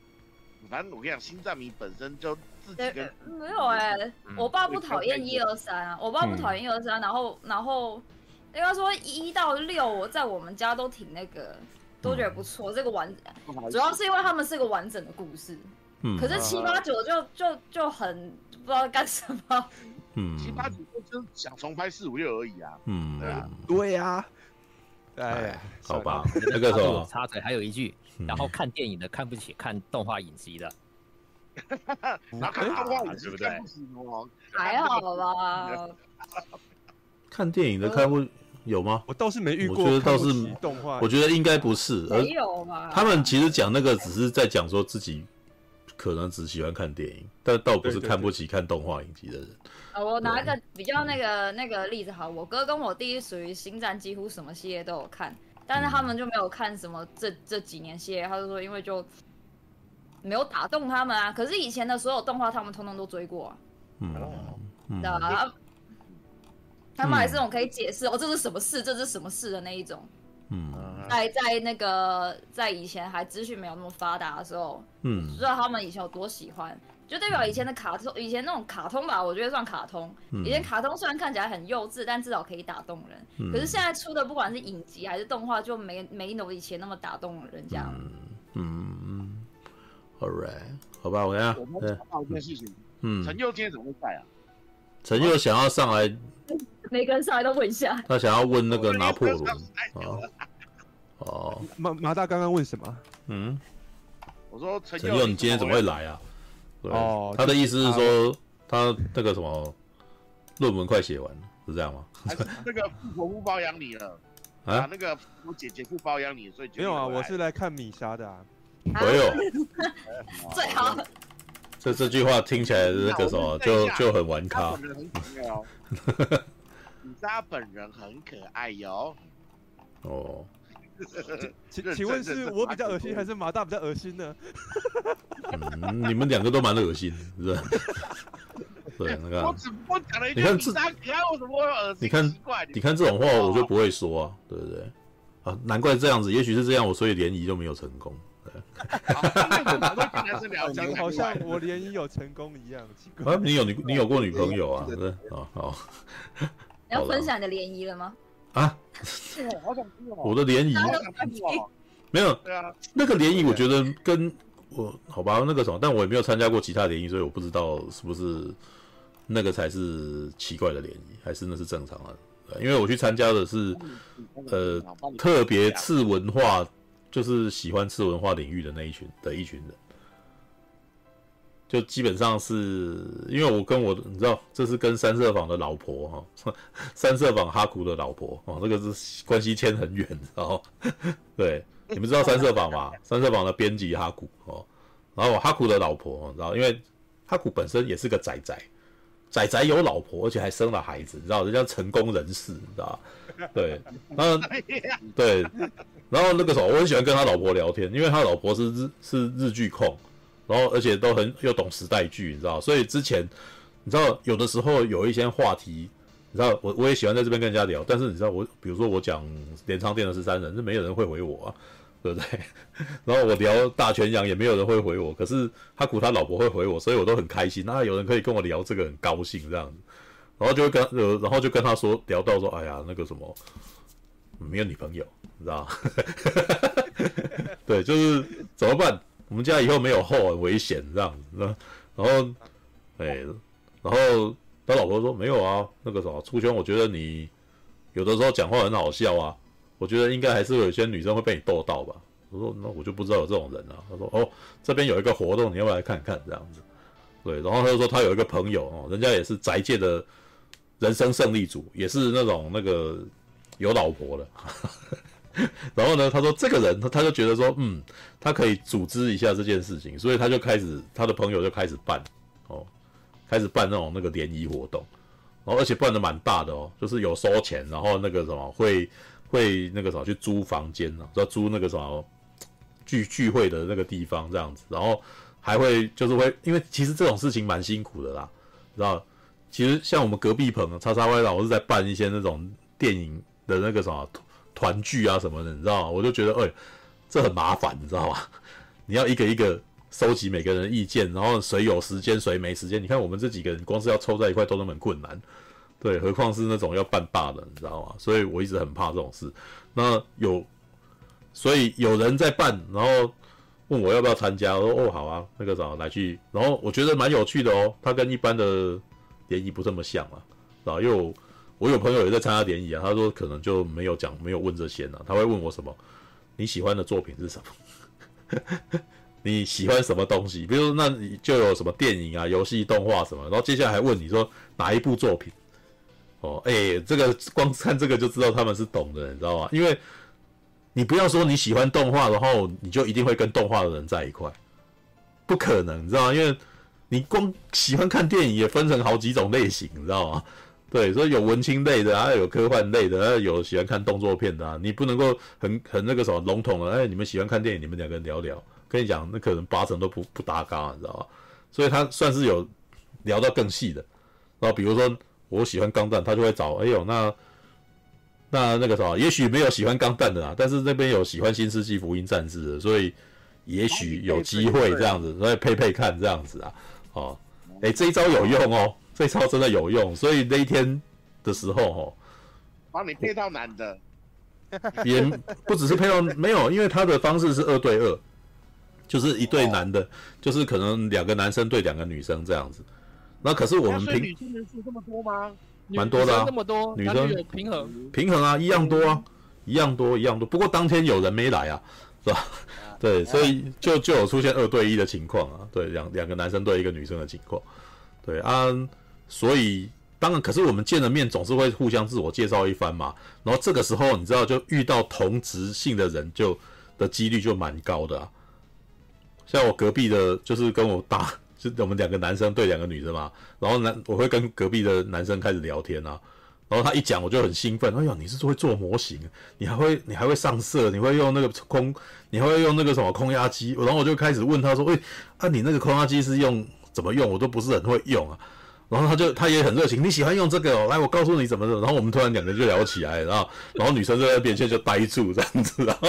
反正我跟你讲，星战迷本身就自己跟没有哎、欸，我爸不讨厌一二三啊，我爸不讨厌一二三，然后然后应该说一到六，我在我们家都挺那个，都觉得不错，这个完，主要是因为他们是个完整的故事，嗯，可是七八九就就就很不知道干什么，嗯，七八九就是想重拍四五六而已啊，嗯，对啊，对呀，哎，好吧，那个时候插嘴还有一句。然后看电影的看不起看动画影集的，然后看动画影集对不对？还好吧。看电影的看不有吗？我倒是没遇过。我觉得倒是动画，我觉得应该不是。没有吧？他们其实讲那个只是在讲说自己可能只喜欢看电影，但倒不是看不起看动画影集的人。我拿一个比较那个那个例子好，我哥跟我弟属于星战，几乎什么系列都有看。但是他们就没有看什么这这几年系列，他就说因为就没有打动他们啊。可是以前的所有动画，他们通通都追过啊。嗯，对啊，他们还是那种可以解释哦，这是什么事，这是什么事的那一种。嗯，在在那个在以前还资讯没有那么发达的时候，嗯，知道他们以前有多喜欢。就代表以前的卡通，以前那种卡通吧，我觉得算卡通。以前卡通虽然看起来很幼稚，但至少可以打动人。可是现在出的不管是影集还是动画，就没没有以前那么打动人家。嗯嗯，All right，好吧，我看。我们想到一件事情，嗯，陈佑今天怎么会在啊？陈佑想要上来，每个人上来都问一下。他想要问那个拿破仑。哦，马马大刚刚问什么？嗯，我说陈佑，你今天怎么会来啊？哦，他的意思是说，他那个什么论文快写完了，是这样吗？那个婆不包养你了啊？那个我姐姐不包养你，所以没有啊，我是来看米莎的啊。没有，最好。这这句话听起来那个什么，就就很玩咖。米莎本人很可爱哟。哦。请请问是我比较恶心，还是马大比较恶心呢？嗯，你们两个都蛮恶心，是不是？对，那个。我只不过讲了一句，你看这，你看，你看这种话我就不会说啊，对不对？啊，难怪这样子，也许是这样，我所以联谊就没有成功。好像我联谊有成功一样，奇怪。啊，你有你你有过女朋友啊？对，好好。你要分享你的联谊了吗？啊，我的联谊没有，那个联谊我觉得跟我好吧，那个什么，但我也没有参加过其他联谊，所以我不知道是不是那个才是奇怪的联谊，还是那是正常的。因为我去参加的是呃特别次文化，就是喜欢次文化领域的那一群的一群人。就基本上是因为我跟我，你知道，这是跟三色坊的老婆哈，三色坊哈古的老婆哦，这个是关系牵很远，然 后对，你们知道三色坊吗？三色坊的编辑哈古哦，然后哈古的老婆，你知道因为哈古本身也是个仔仔，仔仔有老婆，而且还生了孩子，你知道，人家成功人士，你知道对，然后 对，然后那个时候我很喜欢跟他老婆聊天，因为他老婆是日是日剧控。然后，而且都很又懂时代剧，你知道，所以之前你知道有的时候有一些话题，你知道我我也喜欢在这边跟人家聊，但是你知道我比如说我讲镰仓殿的十三人，是没有人会回我啊，对不对？然后我聊大泉洋也没有人会回我，可是他古他老婆会回我，所以我都很开心。那、有人可以跟我聊这个，很高兴这样子，然后就会跟呃，然后就跟他说聊到说，哎呀那个什么没有女朋友，你知道 对，就是怎么办？我们家以后没有后，很危险这样子。那然后哎。然后他老婆说没有啊，那个什么出圈，我觉得你有的时候讲话很好笑啊，我觉得应该还是有些女生会被你逗到吧。我说那我就不知道有这种人啊。他说哦，这边有一个活动，你要不要来看看这样子？对，然后他就说他有一个朋友哦，人家也是宅界的人生胜利组，也是那种那个有老婆的。然后呢，他说这个人他他就觉得说嗯，他可以组织一下这件事情，所以他就开始他的朋友就开始办哦。开始办那种那个联谊活动，然后而且办的蛮大的哦，就是有收钱，然后那个什么会会那个什么去租房间呢，要租那个什么聚聚会的那个地方这样子，然后还会就是会，因为其实这种事情蛮辛苦的啦，知道？其实像我们隔壁棚叉叉 Y 老是在办一些那种电影的那个什么团聚啊什么的，你知道吗？我就觉得哎、这很麻烦，你知道吗？你要一个一个。收集每个人的意见，然后谁有时间谁没时间？你看我们这几个人光是要凑在一块都那么困难，对，何况是那种要办大的，你知道吗？所以我一直很怕这种事。那有，所以有人在办，然后问我要不要参加，我说哦好啊，那个啥来去。然后我觉得蛮有趣的哦，他跟一般的联谊不这么像啊，然后又我有朋友也在参加联谊啊，他说可能就没有讲没有问这些呢，他会问我什么？你喜欢的作品是什么？你喜欢什么东西？比如说，那你就有什么电影啊、游戏、动画什么，然后接下来还问你说哪一部作品？哦，哎、这个光看这个就知道他们是懂的，你知道吗？因为你不要说你喜欢动画，然后你就一定会跟动画的人在一块，不可能，你知道吗？因为你光喜欢看电影也分成好几种类型，你知道吗？对，所以有文青类的，还有科幻类的，还有喜欢看动作片的啊，你不能够很很那个什么笼统的，哎，你们喜欢看电影，你们两个人聊聊。跟你讲，那可能八成都不不搭嘎，你知道吧？所以他算是有聊到更细的。然后比如说我喜欢钢弹，他就会找，哎呦，那那那个什么，也许没有喜欢钢弹的啦，但是那边有喜欢新世纪福音战士的，所以也许有机会这样子，所以配配看这样子啊。哦，哎，这一招有用哦，这一招真的有用。所以那一天的时候，哦，帮你配到男的，也不只是配到没有，因为他的方式是二对二。就是一对男的，哦、就是可能两个男生对两个女生这样子。那可是我们平，女生人数这么多吗？蛮多的啊，那么多，女生有平衡，平衡啊，一样多啊，一样多，一样多。不过当天有人没来啊，是吧？啊、对，所以就就有出现二对一的情况啊。对，两两个男生对一个女生的情况。对啊，所以当然，可是我们见了面总是会互相自我介绍一番嘛。然后这个时候，你知道，就遇到同职性的人就，的几率就蛮高的。像我隔壁的，就是跟我打，就我们两个男生对两个女生嘛，然后男我会跟隔壁的男生开始聊天啊，然后他一讲我就很兴奋，哎呀，你是会做模型，你还会你还会上色，你会用那个空，你还会用那个什么空压机，然后我就开始问他说，哎，啊你那个空压机是用怎么用？我都不是很会用啊。然后他就他也很热情，你喜欢用这个？来，我告诉你怎么的。然后我们突然两个人就聊起来，然后然后女生在那边就就呆住这样子，然后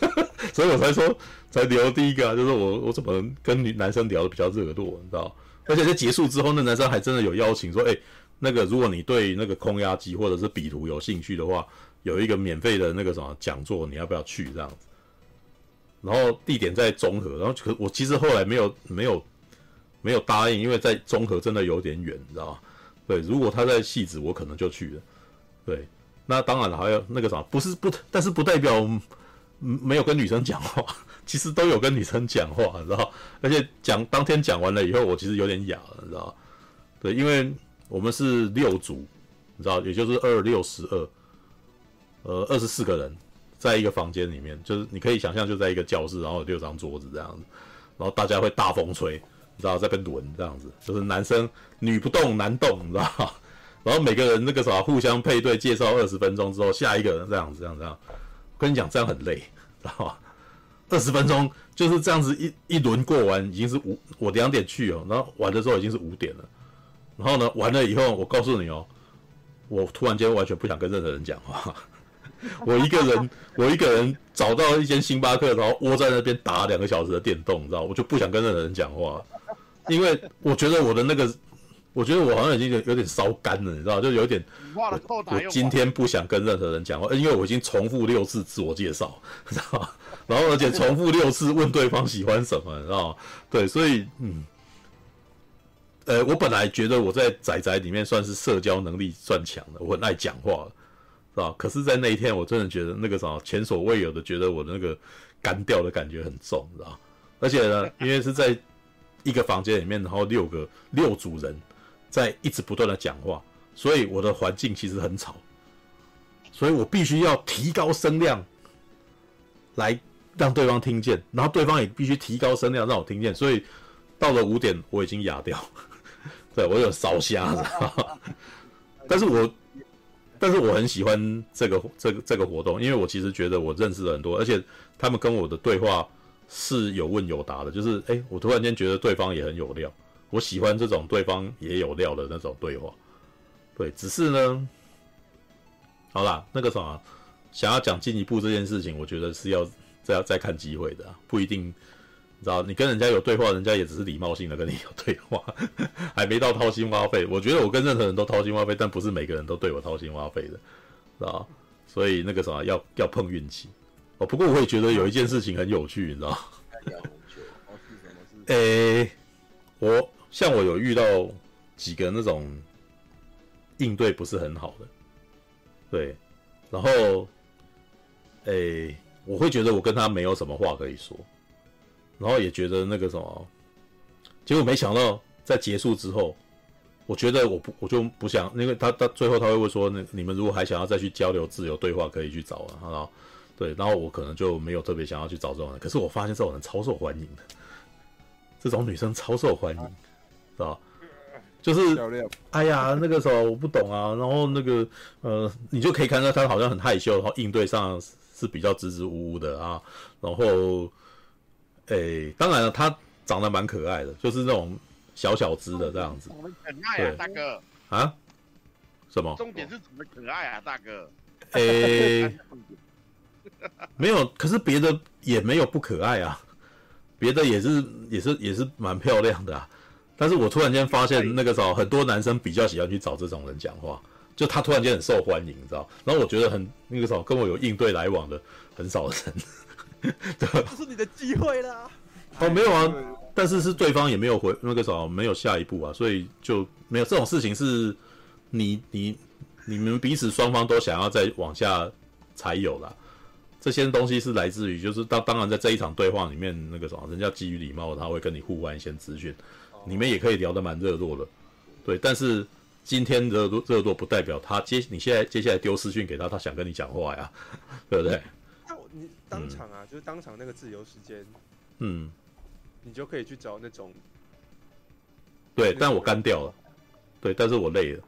所以我才说才聊第一个啊，就是我我怎么跟女男生聊的比较热络，你知道？而且在结束之后，那男生还真的有邀请说，哎，那个如果你对那个空压机或者是笔图有兴趣的话，有一个免费的那个什么讲座，你要不要去这样子？然后地点在中和，然后可我其实后来没有没有。没有答应，因为在中和真的有点远，你知道吗？对，如果他在戏子，我可能就去了。对，那当然了，还有那个啥，不是不，但是不代表没有跟女生讲话，其实都有跟女生讲话，你知道？而且讲当天讲完了以后，我其实有点哑了，你知道？对，因为我们是六组，你知道，也就是二六十二，呃，二十四个人在一个房间里面，就是你可以想象就在一个教室，然后有六张桌子这样子，然后大家会大风吹。你知道在跟轮这样子，就是男生女不动男动，你知道？然后每个人那个啥互相配对介绍二十分钟之后，下一个人这样子这样这样。跟你讲，这样很累，知道吧？二十分钟就是这样子一一轮过完，已经是五，我两点去哦，然后玩的时候已经是五点了。然后呢，完了以后，我告诉你哦，我突然间完全不想跟任何人讲话。我一个人，我一个人找到一间星巴克，然后窝在那边打两个小时的电动，你知道，我就不想跟任何人讲话，因为我觉得我的那个，我觉得我好像已经有有点烧干了，你知道，就有点我，我今天不想跟任何人讲话，因为我已经重复六次自我介绍，知道吗？然后而且重复六次问对方喜欢什么，你知道吗？对，所以嗯，呃，我本来觉得我在仔仔里面算是社交能力算强的，我很爱讲话。是吧？可是，在那一天，我真的觉得那个什么前所未有的，觉得我的那个干掉的感觉很重，知道？而且呢，因为是在一个房间里面，然后六个六组人在一直不断的讲话，所以我的环境其实很吵，所以我必须要提高声量来让对方听见，然后对方也必须提高声量让我听见，所以到了五点，我已经哑掉，对，我有烧瞎了，但是我。但是我很喜欢这个这个这个活动，因为我其实觉得我认识了很多，而且他们跟我的对话是有问有答的，就是哎，我突然间觉得对方也很有料，我喜欢这种对方也有料的那种对话。对，只是呢，好啦，那个什么，想要讲进一步这件事情，我觉得是要再要再看机会的，不一定。知道你跟人家有对话，人家也只是礼貌性的跟你有对话，还没到掏心挖肺。我觉得我跟任何人都掏心挖肺，但不是每个人都对我掏心挖肺的，知道？所以那个什么要要碰运气哦。不过我也觉得有一件事情很有趣，你知道？诶、欸，我像我有遇到几个那种应对不是很好的，对，然后诶、欸，我会觉得我跟他没有什么话可以说。然后也觉得那个什么，结果没想到在结束之后，我觉得我不我就不想，因为他他最后他会说，那你们如果还想要再去交流自由对话，可以去找啊，然后对，然后我可能就没有特别想要去找这种人。可是我发现这种人超受欢迎的，这种女生超受欢迎，是吧？就是哎呀，那个时候我不懂啊，然后那个呃，你就可以看到她好像很害羞，然后应对上是比较支支吾吾的啊，然后。诶、欸，当然了，她长得蛮可爱的，就是那种小小只的这样子。可爱啊，大哥。啊？什么？重点是长得可爱啊，大哥。诶、欸，没有，可是别的也没有不可爱啊，别的也是也是也是蛮漂亮的啊。但是我突然间发现，那个时候很多男生比较喜欢去找这种人讲话，就他突然间很受欢迎，你知道？然后我觉得很那个时候跟我有应对来往的很少人。这是你的机会啦！哦，没有啊，但是是对方也没有回那个时候，没有下一步啊，所以就没有这种事情。是你你你们彼此双方都想要再往下才有啦。这些东西是来自于，就是当当然在这一场对话里面，那个什么，人家基于礼貌，他会跟你互换一些资讯，你们也可以聊得蛮热络的。对，但是今天热络热络不代表他接你现在接下来丢私讯给他，他想跟你讲话呀，对不对？那你当场啊，嗯、就是当场那个自由时间，嗯，你就可以去找那种，对，但我干掉了，对，但是我累了，哦、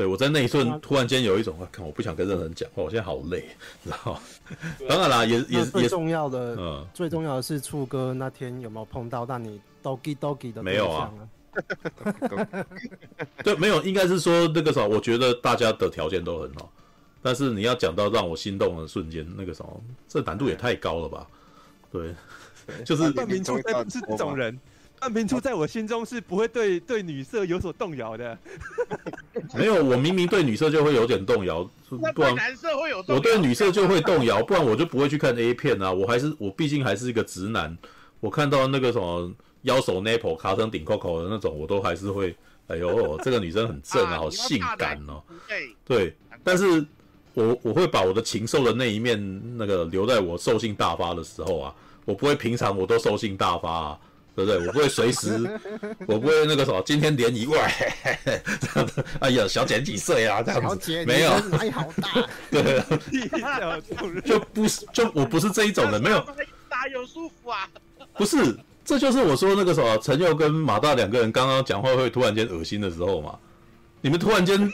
对我在那一瞬突然间有一种，我看我不想跟任何人讲话，我现在好累，知道？当然啦，也也也最重要的，嗯，最重要的是处哥那天有没有碰到让你 doggy doggy 的？没有啊，对，没有，应该是说那个啥，我觉得大家的条件都很好。但是你要讲到让我心动的瞬间，那个什么，这难度也太高了吧？对，就是段明初是这种人，段明初在我心中是不会对对女色有所动摇的。没有，我明明对女色就会有点动摇，不然男色会有，我对女色就会动摇，不然我就不会去看 A 片啊。我还是我毕竟还是一个直男，我看到那个什么腰手 nipple 卡成顶扣扣的那种，我都还是会，哎呦，这个女生很正啊，好性感哦。对，但是。我我会把我的禽兽的那一面那个留在我兽性大发的时候啊，我不会平常我都兽性大发啊，对不对？我不会随时，我不会那个什么，今天联谊外，这样子，哎呀，小姐几岁啊？这样子，没有，哪里好大？对，就不是，就我不是这一种人，没有，打有舒服啊？不是，这就是我说那个什么，陈佑跟马大两个人刚刚讲话会突然间恶心的时候嘛，你们突然间。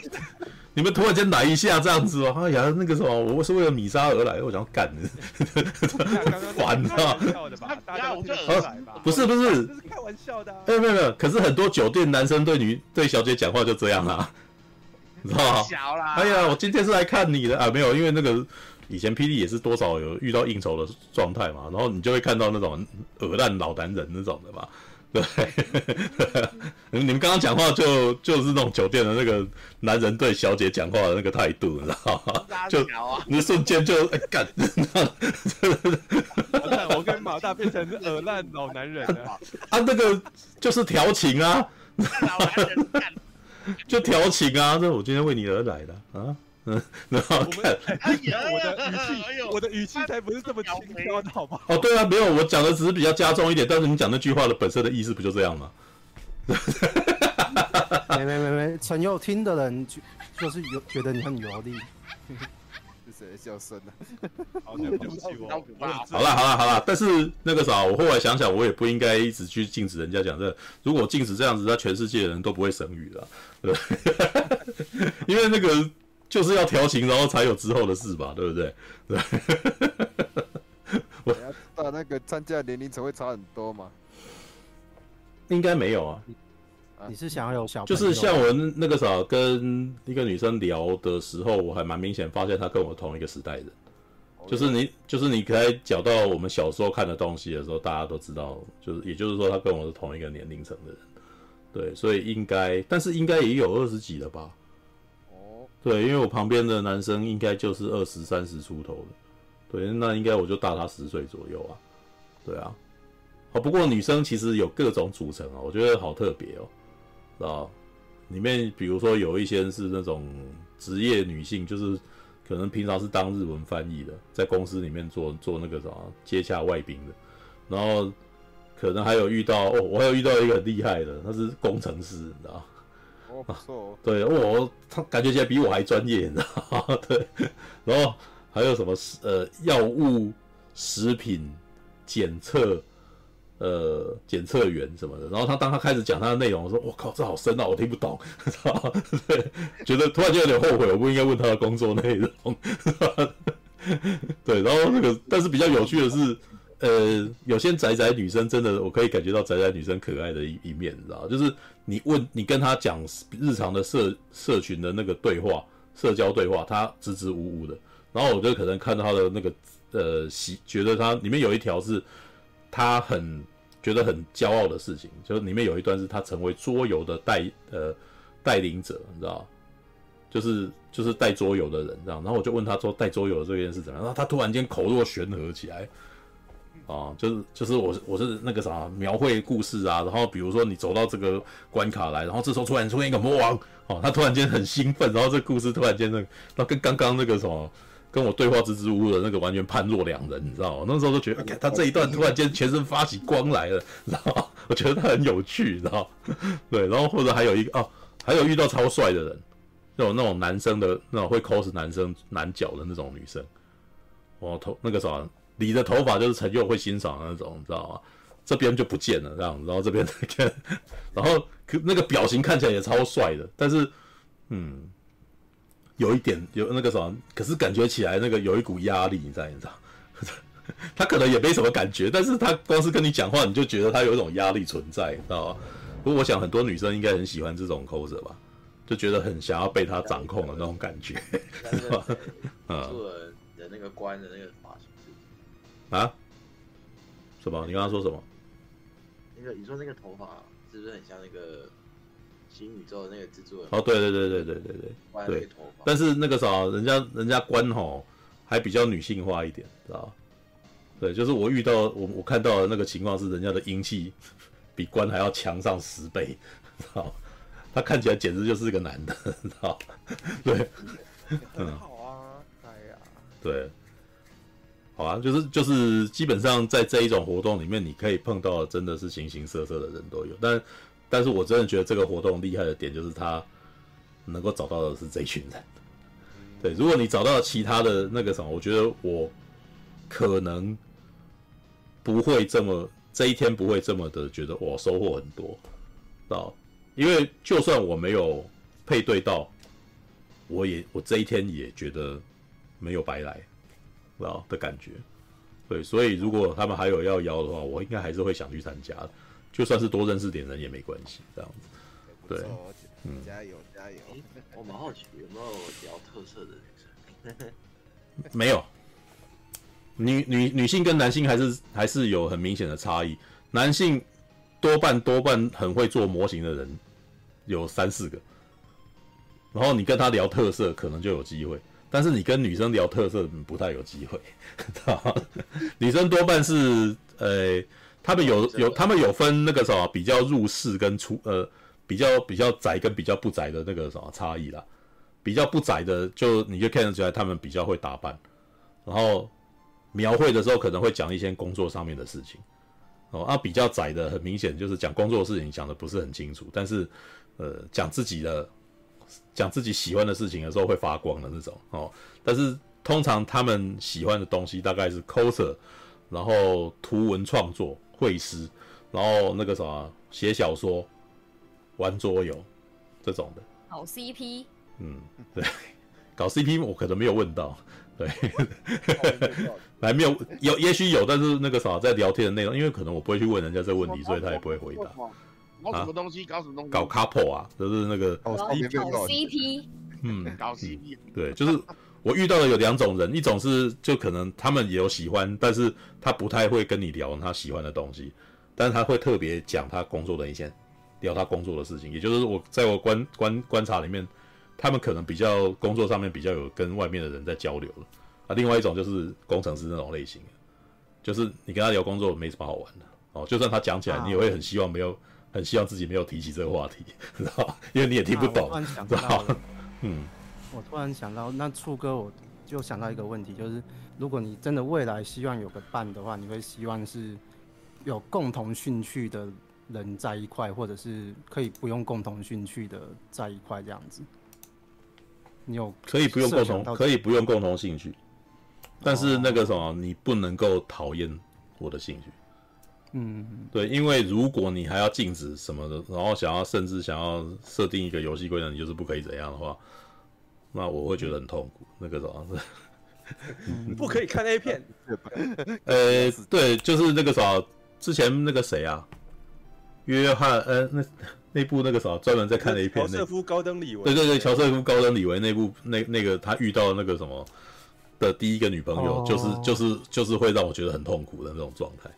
你们突然间来一下这样子哦，哎呀，那个什么，我是为了米莎而来，我想要干的，烦啊！不是不是开，玩笑的、啊。没有没有没有，可是很多酒店男生对女对小姐讲话就这样啊，你知道吗？小啦，哎呀，我今天是来看你的啊，没有，因为那个以前霹雳也是多少有遇到应酬的状态嘛，然后你就会看到那种恶烂老男人那种的嘛。对，你们刚刚讲话就就是那种酒店的那个男人对小姐讲话的那个态度，你知道吗？就你瞬间就哎干，我跟马大变成耳烂老男人了 啊！那个就是调情啊，就调情啊！这我今天为你而来的啊。嗯，然后看，我的语气，我的语气才不是这么轻佻的，好不好？哦，对啊，没有，我讲的只是比较加重一点，但是你讲那句话的本身的意思不就这样吗？没没没没，陈佑听的人就就是有觉得你很油腻。是谁的笑声呢？好，对不起我。好了好了好了，但是那个啥，我后来想想，我也不应该一直去禁止人家讲这个。如果禁止这样子，那全世界的人都不会省语了，对，因为那个。就是要调情，然后才有之后的事吧，对不对？对。我要知道那个参加年龄层会差很多嘛？应该没有啊。你是想要有小？就是像我那个啥，跟一个女生聊的时候，我还蛮明显发现她跟我同一个时代人。就是你，就是你可以讲到我们小时候看的东西的时候，大家都知道，就是也就是说，她跟我是同一个年龄层的人。对，所以应该，但是应该也有二十几了吧。对，因为我旁边的男生应该就是二十三十出头的，对，那应该我就大他十岁左右啊，对啊，好，不过女生其实有各种组成啊，我觉得好特别哦，知道？里面比如说有一些是那种职业女性，就是可能平常是当日文翻译的，在公司里面做做那个什么接洽外宾的，然后可能还有遇到哦，我还有遇到一个很厉害的，他是工程师，你知道？哦，不错。对，我他感觉起来比我还专业，你知道吗？对，然后还有什么呃药物、食品检测呃检测员什么的。然后他当他开始讲他的内容，我说我靠，这好深啊，我听不懂，知道？对，觉得突然间有点后悔，我不应该问他的工作内容。对，然后那个，但是比较有趣的是。呃，有些宅宅女生真的，我可以感觉到宅宅女生可爱的一一面，你知道，就是你问你跟她讲日常的社社群的那个对话，社交对话，她支支吾吾的。然后我就可能看到她的那个呃喜，觉得她里面有一条是她很觉得很骄傲的事情，就是里面有一段是她成为桌游的带呃带领者，你知道，就是就是带桌游的人这样。然后我就问她说带桌游这件事怎么样？然后她突然间口若悬河起来。啊，就是就是我我是那个啥描绘故事啊，然后比如说你走到这个关卡来，然后这时候突然出现一个魔王，哦，他突然间很兴奋，然后这故事突然间那，那跟刚刚那个什么跟我对话支支吾吾的那个完全判若两人，你知道吗？那时候都觉得，哎，他这一段突然间全身发起光来了，你知道吗？我觉得他很有趣，你知道吗？对，然后或者还有一个哦，还有遇到超帅的人，那种那种男生的那种会 cos 男生男角的那种女生，哦，头那个啥。理的头发就是陈佑会欣赏的那种，你知道吗？这边就不见了，这样，然后这边看，然后可 那个表情看起来也超帅的，但是，嗯，有一点有那个什么，可是感觉起来那个有一股压力，你知道？你知道？他可能也没什么感觉，但是他光是跟你讲话，你就觉得他有一种压力存在，你知道吗？不过我想很多女生应该很喜欢这种 coser 吧，就觉得很想要被他掌控的那种感觉，是吧？嗯，的那个关的那个。啊？什么？你刚刚说什么？那个你说那个头发是不是很像那个新宇宙的那个蜘蛛人？哦，对对对对对对对对。但是那个啥，人家人家关吼还比较女性化一点，知道吧？对，就是我遇到我我看到的那个情况是，人家的阴气比关还要强上十倍，知道？他看起来简直就是个男的，知道？对，很好啊，哎呀，对。好啊，就是就是基本上在这一种活动里面，你可以碰到的真的是形形色色的人都有。但但是我真的觉得这个活动厉害的点就是他能够找到的是这一群人。对，如果你找到其他的那个什么，我觉得我可能不会这么这一天不会这么的觉得我收获很多，知道？因为就算我没有配对到，我也我这一天也觉得没有白来。知道的感觉，对，所以如果他们还有要邀的话，我应该还是会想去参加的。就算是多认识点人也没关系，这样子。对，嗯，加油加油！我蛮好奇有没有聊特色的女生？没有，女女女性跟男性还是还是有很明显的差异。男性多半多半很会做模型的人有三四个，然后你跟他聊特色可能就有机会，但是你跟女生聊特色不太有机会。女生多半是呃，他们有有他们有分那个什么比较入世跟出呃。比较比较宅跟比较不宅的那个什么差异啦，比较不宅的就你就看得出来他们比较会打扮，然后描绘的时候可能会讲一些工作上面的事情，哦，啊比较窄的很明显就是讲工作的事情讲的不是很清楚，但是呃讲自己的讲自己喜欢的事情的时候会发光的那种哦，但是通常他们喜欢的东西大概是 coser，然后图文创作、绘师，然后那个什么写小说。玩桌游这种的，搞 CP，嗯，对，搞 CP 我可能没有问到，对，还没有有，也许有，但是那个啥，在聊天的内容，因为可能我不会去问人家这个问题，所以他也不会回答。搞什么东西？搞什么东西？搞 couple 啊，就是那个搞 CP，嗯，搞 CP，对，就是我遇到的有两种人，一种是就可能他们也有喜欢，但是他不太会跟你聊他喜欢的东西，但是他会特别讲他工作的一些。聊他工作的事情，也就是我在我观观观察里面，他们可能比较工作上面比较有跟外面的人在交流了啊。另外一种就是工程师那种类型，就是你跟他聊工作没什么好玩的哦。就算他讲起来，你也会很希望没有，很希望自己没有提起这个话题，知道因为你也听不懂，知道嗯，我突然想到，那处哥，我就想到一个问题，就是如果你真的未来希望有个伴的话，你会希望是有共同兴趣的人在一块，或者是可以不用共同兴趣的在一块这样子。你有可以不用共同，可以不用共同兴趣，但是那个什么，你不能够讨厌我的兴趣。嗯，对，因为如果你还要禁止什么的，然后想要甚至想要设定一个游戏规则，你就是不可以怎样的话，那我会觉得很痛苦。那个什么，不可以看 A 片。呃，对，就是那个啥，之前那个谁啊？约翰，呃，那那部那个啥，专门在看的一篇，乔瑟夫高登李维，对对对，乔瑟夫高登李维那部那那个他遇到那个什么的第一个女朋友，就是就是就是会让我觉得很痛苦的那种状态，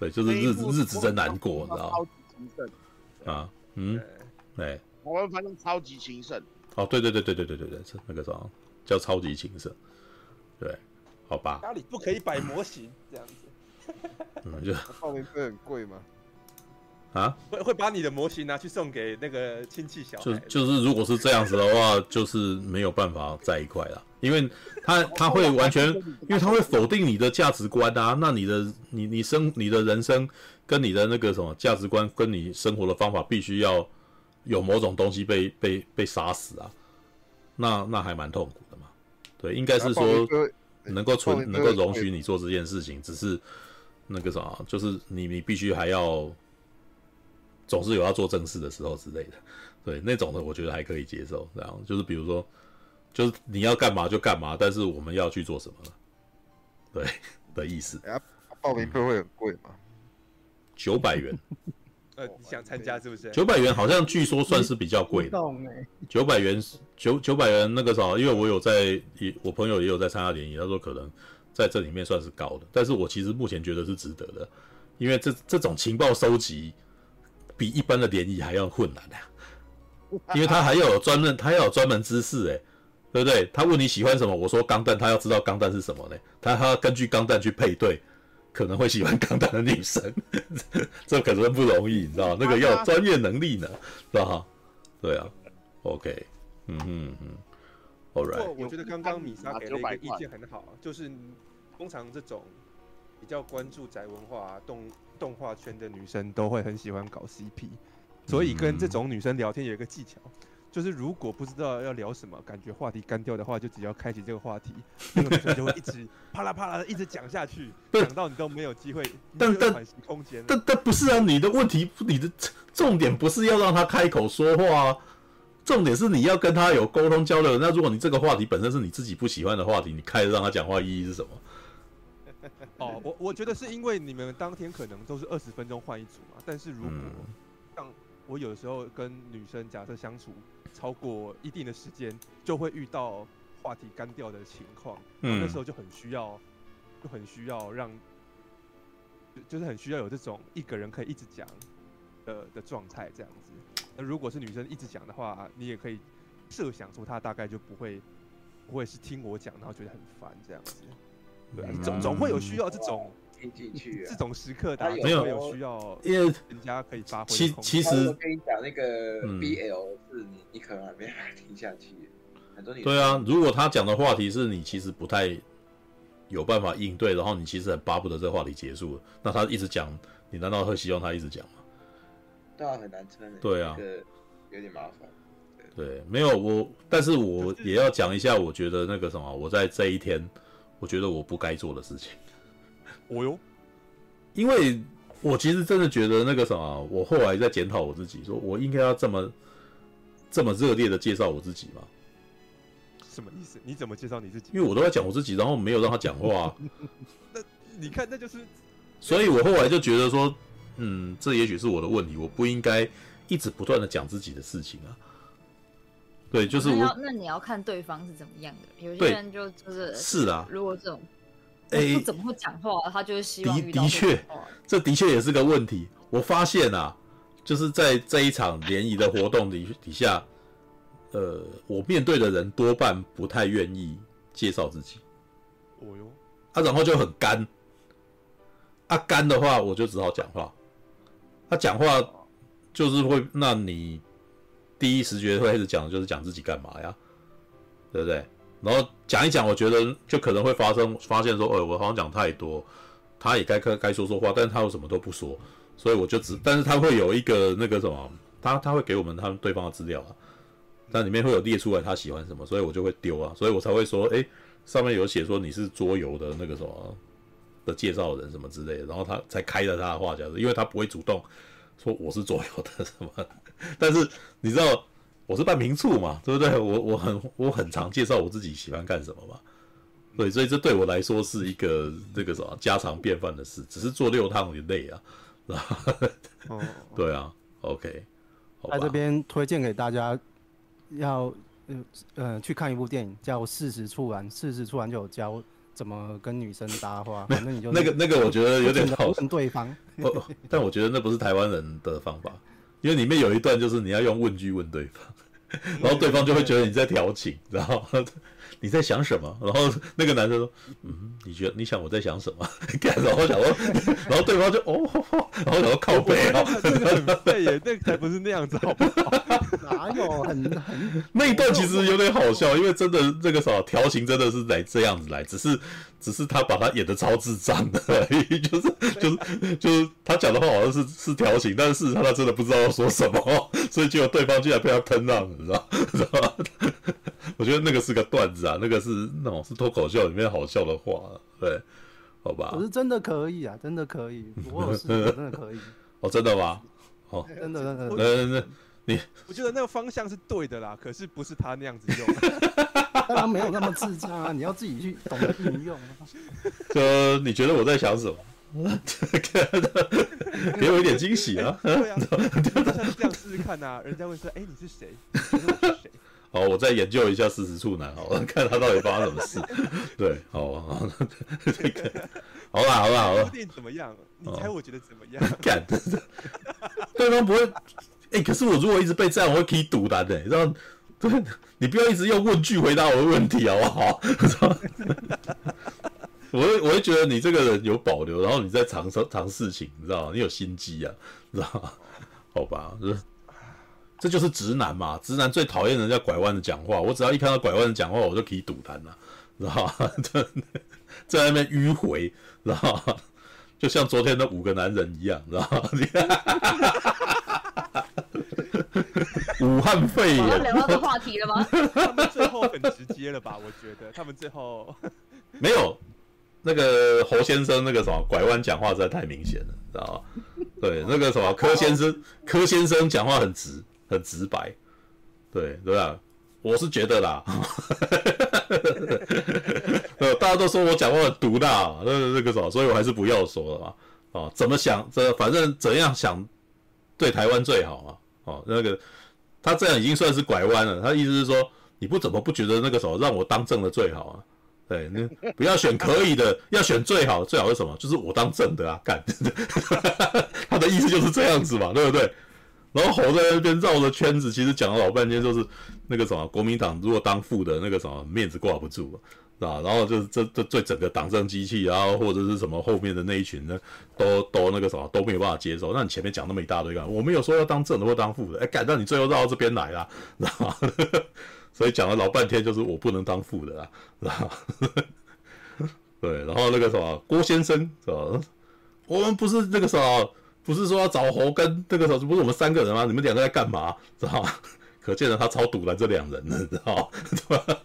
对，就是日子日子真难过，你知道吗？超级情圣啊，嗯，对，我们反正超级情圣，哦，对对对对对对对对，是那个什么叫超级情圣，对，好吧，家里不可以摆模型这样子，嗯，就后面不是很贵吗？啊，会会把你的模型拿去送给那个亲戚小孩。就就是如果是这样子的话，就是没有办法在一块了，因为他他会完全，因为他会否定你的价值观啊。那你的你你生你的人生跟你的那个什么价值观跟你生活的方法，必须要有某种东西被被被杀死啊。那那还蛮痛苦的嘛。对，应该是说能够存能够容许你做这件事情，只是那个啥，就是你你必须还要。总是有要做正事的时候之类的，对那种的，我觉得还可以接受。这样就是比如说，就是你要干嘛就干嘛，但是我们要去做什么了，对 的意思。报名费会很贵吗？九百元。呃，你想参加是不是？九百元好像据说算是比较贵的。九百元，九九百元那个啥，因为我有在，我朋友也有在参加联谊，他说可能在这里面算是高的，但是我其实目前觉得是值得的，因为这这种情报收集。比一般的联谊还要困难的，因为他还要有专门，他要有专门知识，哎，对不对？他问你喜欢什么，我说钢弹，他要知道钢弹是什么呢？他他要根据钢弹去配对，可能会喜欢钢弹的女生，这可能不容易，你知道？那个要有专业能力呢，是吧？对啊，OK，嗯嗯嗯，All right。我觉得刚刚米莎给了一个意见很好，就是通常这种比较关注宅文化啊动。动画圈的女生都会很喜欢搞 CP，所以跟这种女生聊天有一个技巧，嗯、就是如果不知道要聊什么，感觉话题干掉的话，就只要开启这个话题，那个女生就会一直啪啦啪啦的一直讲下去，讲到你都没有机会，但但空间，但但不是啊，你的问题，你的重点不是要让她开口说话啊，重点是你要跟他有沟通交流。那如果你这个话题本身是你自己不喜欢的话题，你开始让他讲话意义是什么？哦，我我觉得是因为你们当天可能都是二十分钟换一组嘛，但是如果像我有的时候跟女生假设相处超过一定的时间，就会遇到话题干掉的情况，嗯，那时候就很需要，就很需要让，就是很需要有这种一个人可以一直讲的的状态这样子。那如果是女生一直讲的话，你也可以设想出她大概就不会不会是听我讲，然后觉得很烦这样子。对、啊，总总会有需要这种听进去，这种时刻，大家没有有需要，因为人家可以发挥。其其实我跟你讲那个 BL 是你，你可能还没还听下去。很多对啊，如果他讲的话题是你其实不太有办法应对，然后你其实很巴不得这个话题结束了，那他一直讲，你难道会希望他一直讲吗？对啊，很难撑。对啊，有点麻烦。对，没有我，但是我也要讲一下，我觉得那个什么，我在这一天。我觉得我不该做的事情，哦哟，因为我其实真的觉得那个什么，我后来在检讨我自己，说我应该要这么这么热烈的介绍我自己吗？什么意思？你怎么介绍你自己？因为我都在讲我自己，然后没有让他讲话啊。那你看，那就是，所以我后来就觉得说，嗯，这也许是我的问题，我不应该一直不断的讲自己的事情啊。对，就是我。那，那你要看对方是怎么样的，有些人就就是是啊。如果这种哎不怎么会讲话，他就是希望遇到。的确，这的确也是个问题。我发现啊，就是在这一场联谊的活动底底下，呃，我面对的人多半不太愿意介绍自己。哦哟。啊，然后就很干。啊，干的话我就只好讲话。他、啊、讲话就是会，那你。第一时觉会开始讲就是讲自己干嘛呀，对不对？然后讲一讲，我觉得就可能会发生发现说，哎，我好像讲太多，他也该该该说说话，但是他又什么都不说，所以我就只，但是他会有一个那个什么，他他会给我们他们对方的资料啊，但里面会有列出来他喜欢什么，所以我就会丢啊，所以我才会说，哎，上面有写说你是桌游的那个什么的介绍人什么之类的，然后他才开了他的话匣子，因为他不会主动说我是左右的什么。但是你知道我是办民宿嘛，对不对？我我很我很常介绍我自己喜欢干什么嘛，对，所以这对我来说是一个这个什么家常便饭的事，只是做六趟也累啊，哦，对啊，OK，在这边推荐给大家要呃呃去看一部电影叫《四十处完》，四十处完就有教。怎么跟女生搭话？反正你就那个那个，我觉得有点好问对方。但我觉得那不是台湾人的方法，因为里面有一段就是你要用问句问对方，然后对方就会觉得你在调情，然后。你在想什么？然后那个男生说：“嗯，你觉得你想我在想什么？” 然后想说，然后对方就哦，然后想说靠背啊，很废耶，那才不是那样子，好不好？哪有很很那一段其实有点好笑，因为真的这个啥调情真的是来这样子来，只是只是他把他演的超智障的而已，就是就是就是他讲的话好像是是调情，但是事实上他真的不知道要说什么，所以结果对方竟然被他喷了，你知道知道吗？我觉得那个是个段子啊，那个是那种是脱口秀里面好笑的话，对，好吧？可是真的可以啊，真的可以，我有试过，真的可以。哦，真的吗？哦，真的真的。那那你，我觉得那个方向是对的啦，可是不是他那样子用，当然没有那么智障啊，你要自己去懂得运用。呃，你觉得我在想什么？给我一点惊喜啊！对啊，这样试试看啊，人家会说：“哎，你是谁？你是谁？”好，我再研究一下四十处男，好了，看他到底发生什么事。对，好啊，好，这个，好啦，好啦，好啦。电影怎么样？你猜我觉得怎么样？干，对方不会。哎、欸，可是我如果一直被这样，我会可以堵单的。然后，对，你不要一直用问句回答我的问题，好不好？我会，我会觉得你这个人有保留，然后你在尝试尝事情，你知道吗？你有心机啊，知道吗？好吧，就是。这就是直男嘛，直男最讨厌人家拐弯的讲话。我只要一看到拐弯的讲话，我就可以堵他了，知道吧？在那边迂回，知道吧？就像昨天的五个男人一样，知道吧？武汉肺炎。聊到这话题了吗？他们最后很直接了吧？我觉得他们最后没有那个侯先生那个什么拐弯讲话实在太明显了，知道吧？对，那个什么柯先生，柯先生讲话很直。很直白，对对吧？我是觉得啦，呃大家都说我讲话很毒辣，那那个什么，所以我还是不要说了嘛。哦，怎么想这反正怎样想对台湾最好啊？哦，那个他这样已经算是拐弯了。他意思是说，你不怎么不觉得那个什么让我当正的最好啊？对，那不要选可以的，要选最好，最好是什么？就是我当正的啊！干，他的意思就是这样子嘛，对不对？然后侯在那边绕着圈子，其实讲了老半天，就是那个什么国民党如果当副的那个什么面子挂不住，是吧？然后就是这这对整个党政机器，然后或者是什么后面的那一群呢，都都那个什么都没有办法接受。那你前面讲那么一大堆干嘛，我没有说要当正的或当副的，哎，干，那你最后绕到这边来了，知道吗？所以讲了老半天，就是我不能当副的啦，知道吗？对，然后那个什么郭先生，是吧？我们不是那个什么。不是说要找侯跟那个时候不是我们三个人吗？你们两个在干嘛？知道吗？可见了他超堵了这两人了，知道吗？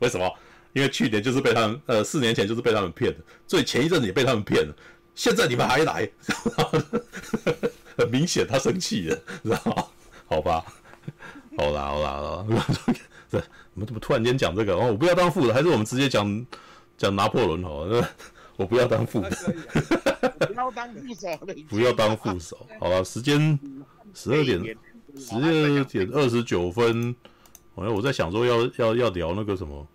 为什么？因为去年就是被他们，呃，四年前就是被他们骗的，所以前一阵子也被他们骗了。现在你们还来，很明显他生气了，知道吗？好吧，好啦好啦好啦，这我们怎么突然间讲这个？哦，我不要当副的，还是我们直接讲讲拿破仑好了？我不要当副的，不要当副手，不要当副手。好了，时间十二点，十二点二十九分。好像我在想说要要要聊那个什么，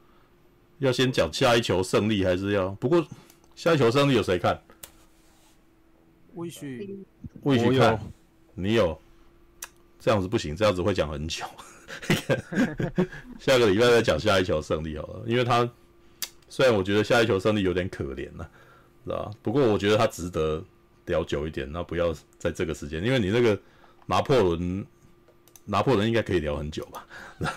要先讲下一球胜利，还是要？不过下一球胜利有谁看？魏许，魏许看，你有？这样子不行，这样子会讲很久。下个礼拜再讲下一球胜利好了，因为他。虽然我觉得下一球胜利有点可怜了，是吧？不过我觉得他值得聊久一点，那不要在这个时间，因为你那个拿破仑，拿破仑应该可以聊很久吧，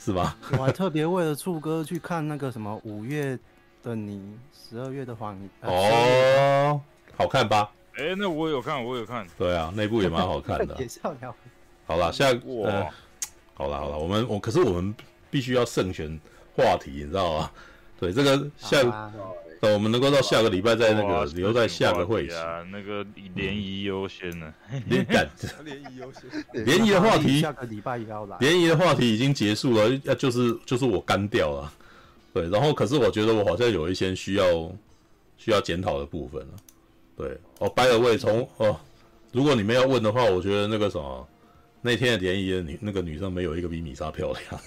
是吧？我还特别为了触哥去看那个什么五月的你，十二月的谎言。哦，好看吧？哎、欸，那我有看，我有看。对啊，那部也蛮好看的。也是要聊。好了，下呃，好了好了，我们我可是我们必须要慎选话题，你知道吗？对这个下，等我们能够到下个礼拜再那个留在下个会期啊，那个联谊优先呢？联感 联谊优先，联谊的话题下个礼拜也要来。联谊的话题已经结束了，要就是就是我干掉了，对，然后可是我觉得我好像有一些需要需要检讨的部分了，对，哦，by the way，从哦，如果你们要问的话，我觉得那个什么。那天的联谊的女那个女生没有一个比米莎漂亮。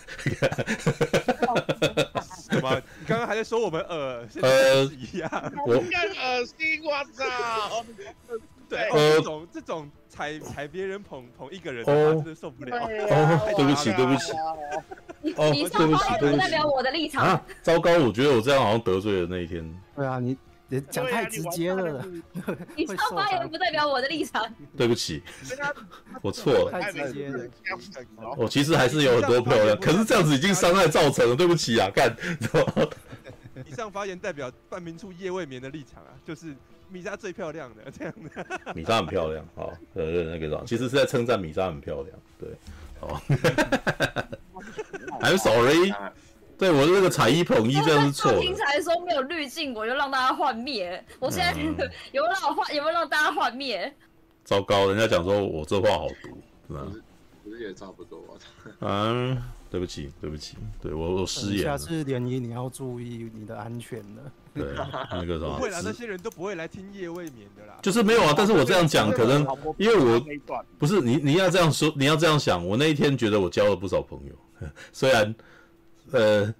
什么？你刚刚还在说我们恶？呃，一样。我更恶心！我操！对，这种这种踩踩别人捧捧一个人的话，真的受不了。哦，对不起，对不起。哦，以上发言不代表我的立场。啊，糟糕！我觉得我这样好像得罪了那一天。对啊，你。你讲太直接了，你上发言不代表我的立场。对不起，我错了。太直接了。我其实还是有很多漂亮，可是这样子已经伤害造成了，对不起啊，干。以上发言代表半明处夜未眠的立场啊，就是米莎最漂亮的这样的。米莎很漂亮，好，呃，那个其实是在称赞米莎很漂亮，对，哦。I'm sorry。对，我的那个彩衣捧一这样是错的。刚才说没有滤镜，我就让大家幻灭。我现在有没有让我幻，有没有让大家幻灭？糟糕，人家讲说我这话好毒，是吧？我是也差不多。嗯，对不起，对不起，对我我失言了。下次联谊你要注意你的安全了。对，那个什么？不会啦，那些人都不会来听夜未眠的啦。就是没有啊，但是我这样讲可能，因为我不是你，你要这样说，你要这样想。我那一天觉得我交了不少朋友，虽然。呃，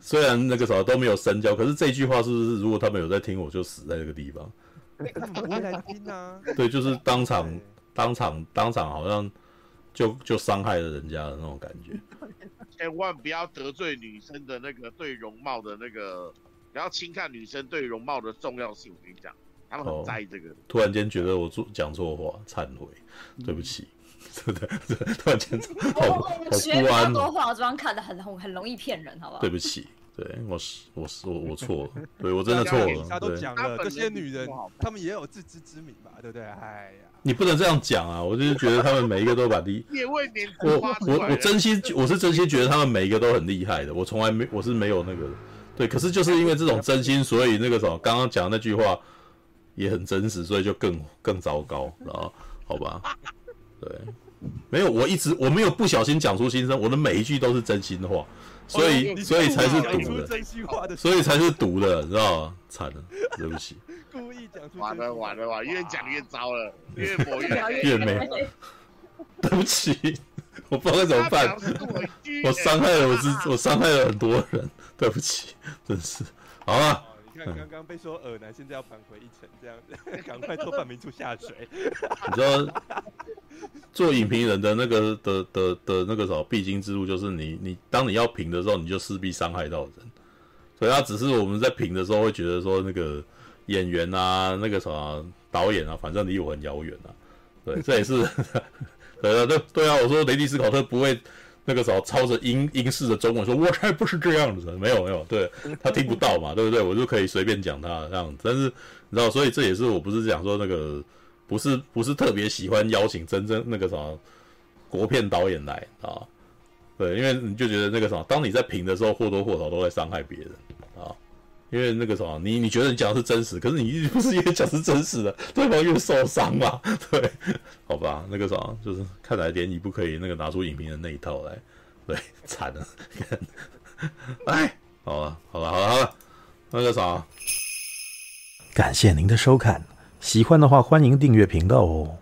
虽然那个啥都没有深交，可是这句话是不是如果他们有在听，我就死在那个地方。不会来听啊。对，就是当场、当场、当场，好像就就伤害了人家的那种感觉。千万不要得罪女生的那个对容貌的那个，不要轻看女生对容貌的重要性。我跟你讲，他们很在意这个。哦、突然间觉得我做讲错话，忏悔，对不起。嗯 对对对，突然间好好不安。多化妆看得很很容易骗人，好不好？对不起，对我是我是我我错了，对我真的错了。他都讲了，这些女人，她们也有自知之明吧？对不对？哎呀，你不能这样讲啊！我就是觉得她们每一个都把第一，我我我真心我是真心觉得她们每一个都很厉害的。我从来没我是没有那个对，可是就是因为这种真心，所以那个什么刚刚讲那句话也很真实，所以就更更糟糕，然后好吧？对，没有，我一直我没有不小心讲出心声，我的每一句都是真心话，所以、哦、所以才是毒的，真心话的所以才是毒的，你知道吗？惨了，对不起。故意讲出完了完了完了，越讲越糟了，越抹越越没。对不起，我不知道该怎么办，我伤害了我自，我伤害了很多人，对不起，真是。好了。刚刚被说恶男，现在要扳回一城，这样子，赶快拖半明珠下水。你知道，做影评人的那个的的的那个什么必经之路，就是你你当你要评的时候，你就势必伤害到人。所以他只是我们在评的时候会觉得说，那个演员啊，那个什么导演啊，反正离我很遥远啊。对，这也是，对啊，对对啊，我说雷迪斯考特不会。那个时候抄着英英式的中文说：“我才不是这样子，没有没有，对他听不到嘛，对不对？我就可以随便讲他这样子。但是你知道，所以这也是我不是讲说那个不是不是特别喜欢邀请真正那个什么国片导演来啊，对，因为你就觉得那个什么，当你在评的时候，或多或少都在伤害别人。因为那个什么，你你觉得你讲的是真实，可是你不是也讲是真实的，对方又受伤嘛，对，好吧，那个什么，就是看来联谊不可以那个拿出影评的那一套来，对，惨了，哎，好了，好了，好了，好了，那个啥，感谢您的收看，喜欢的话欢迎订阅频道哦。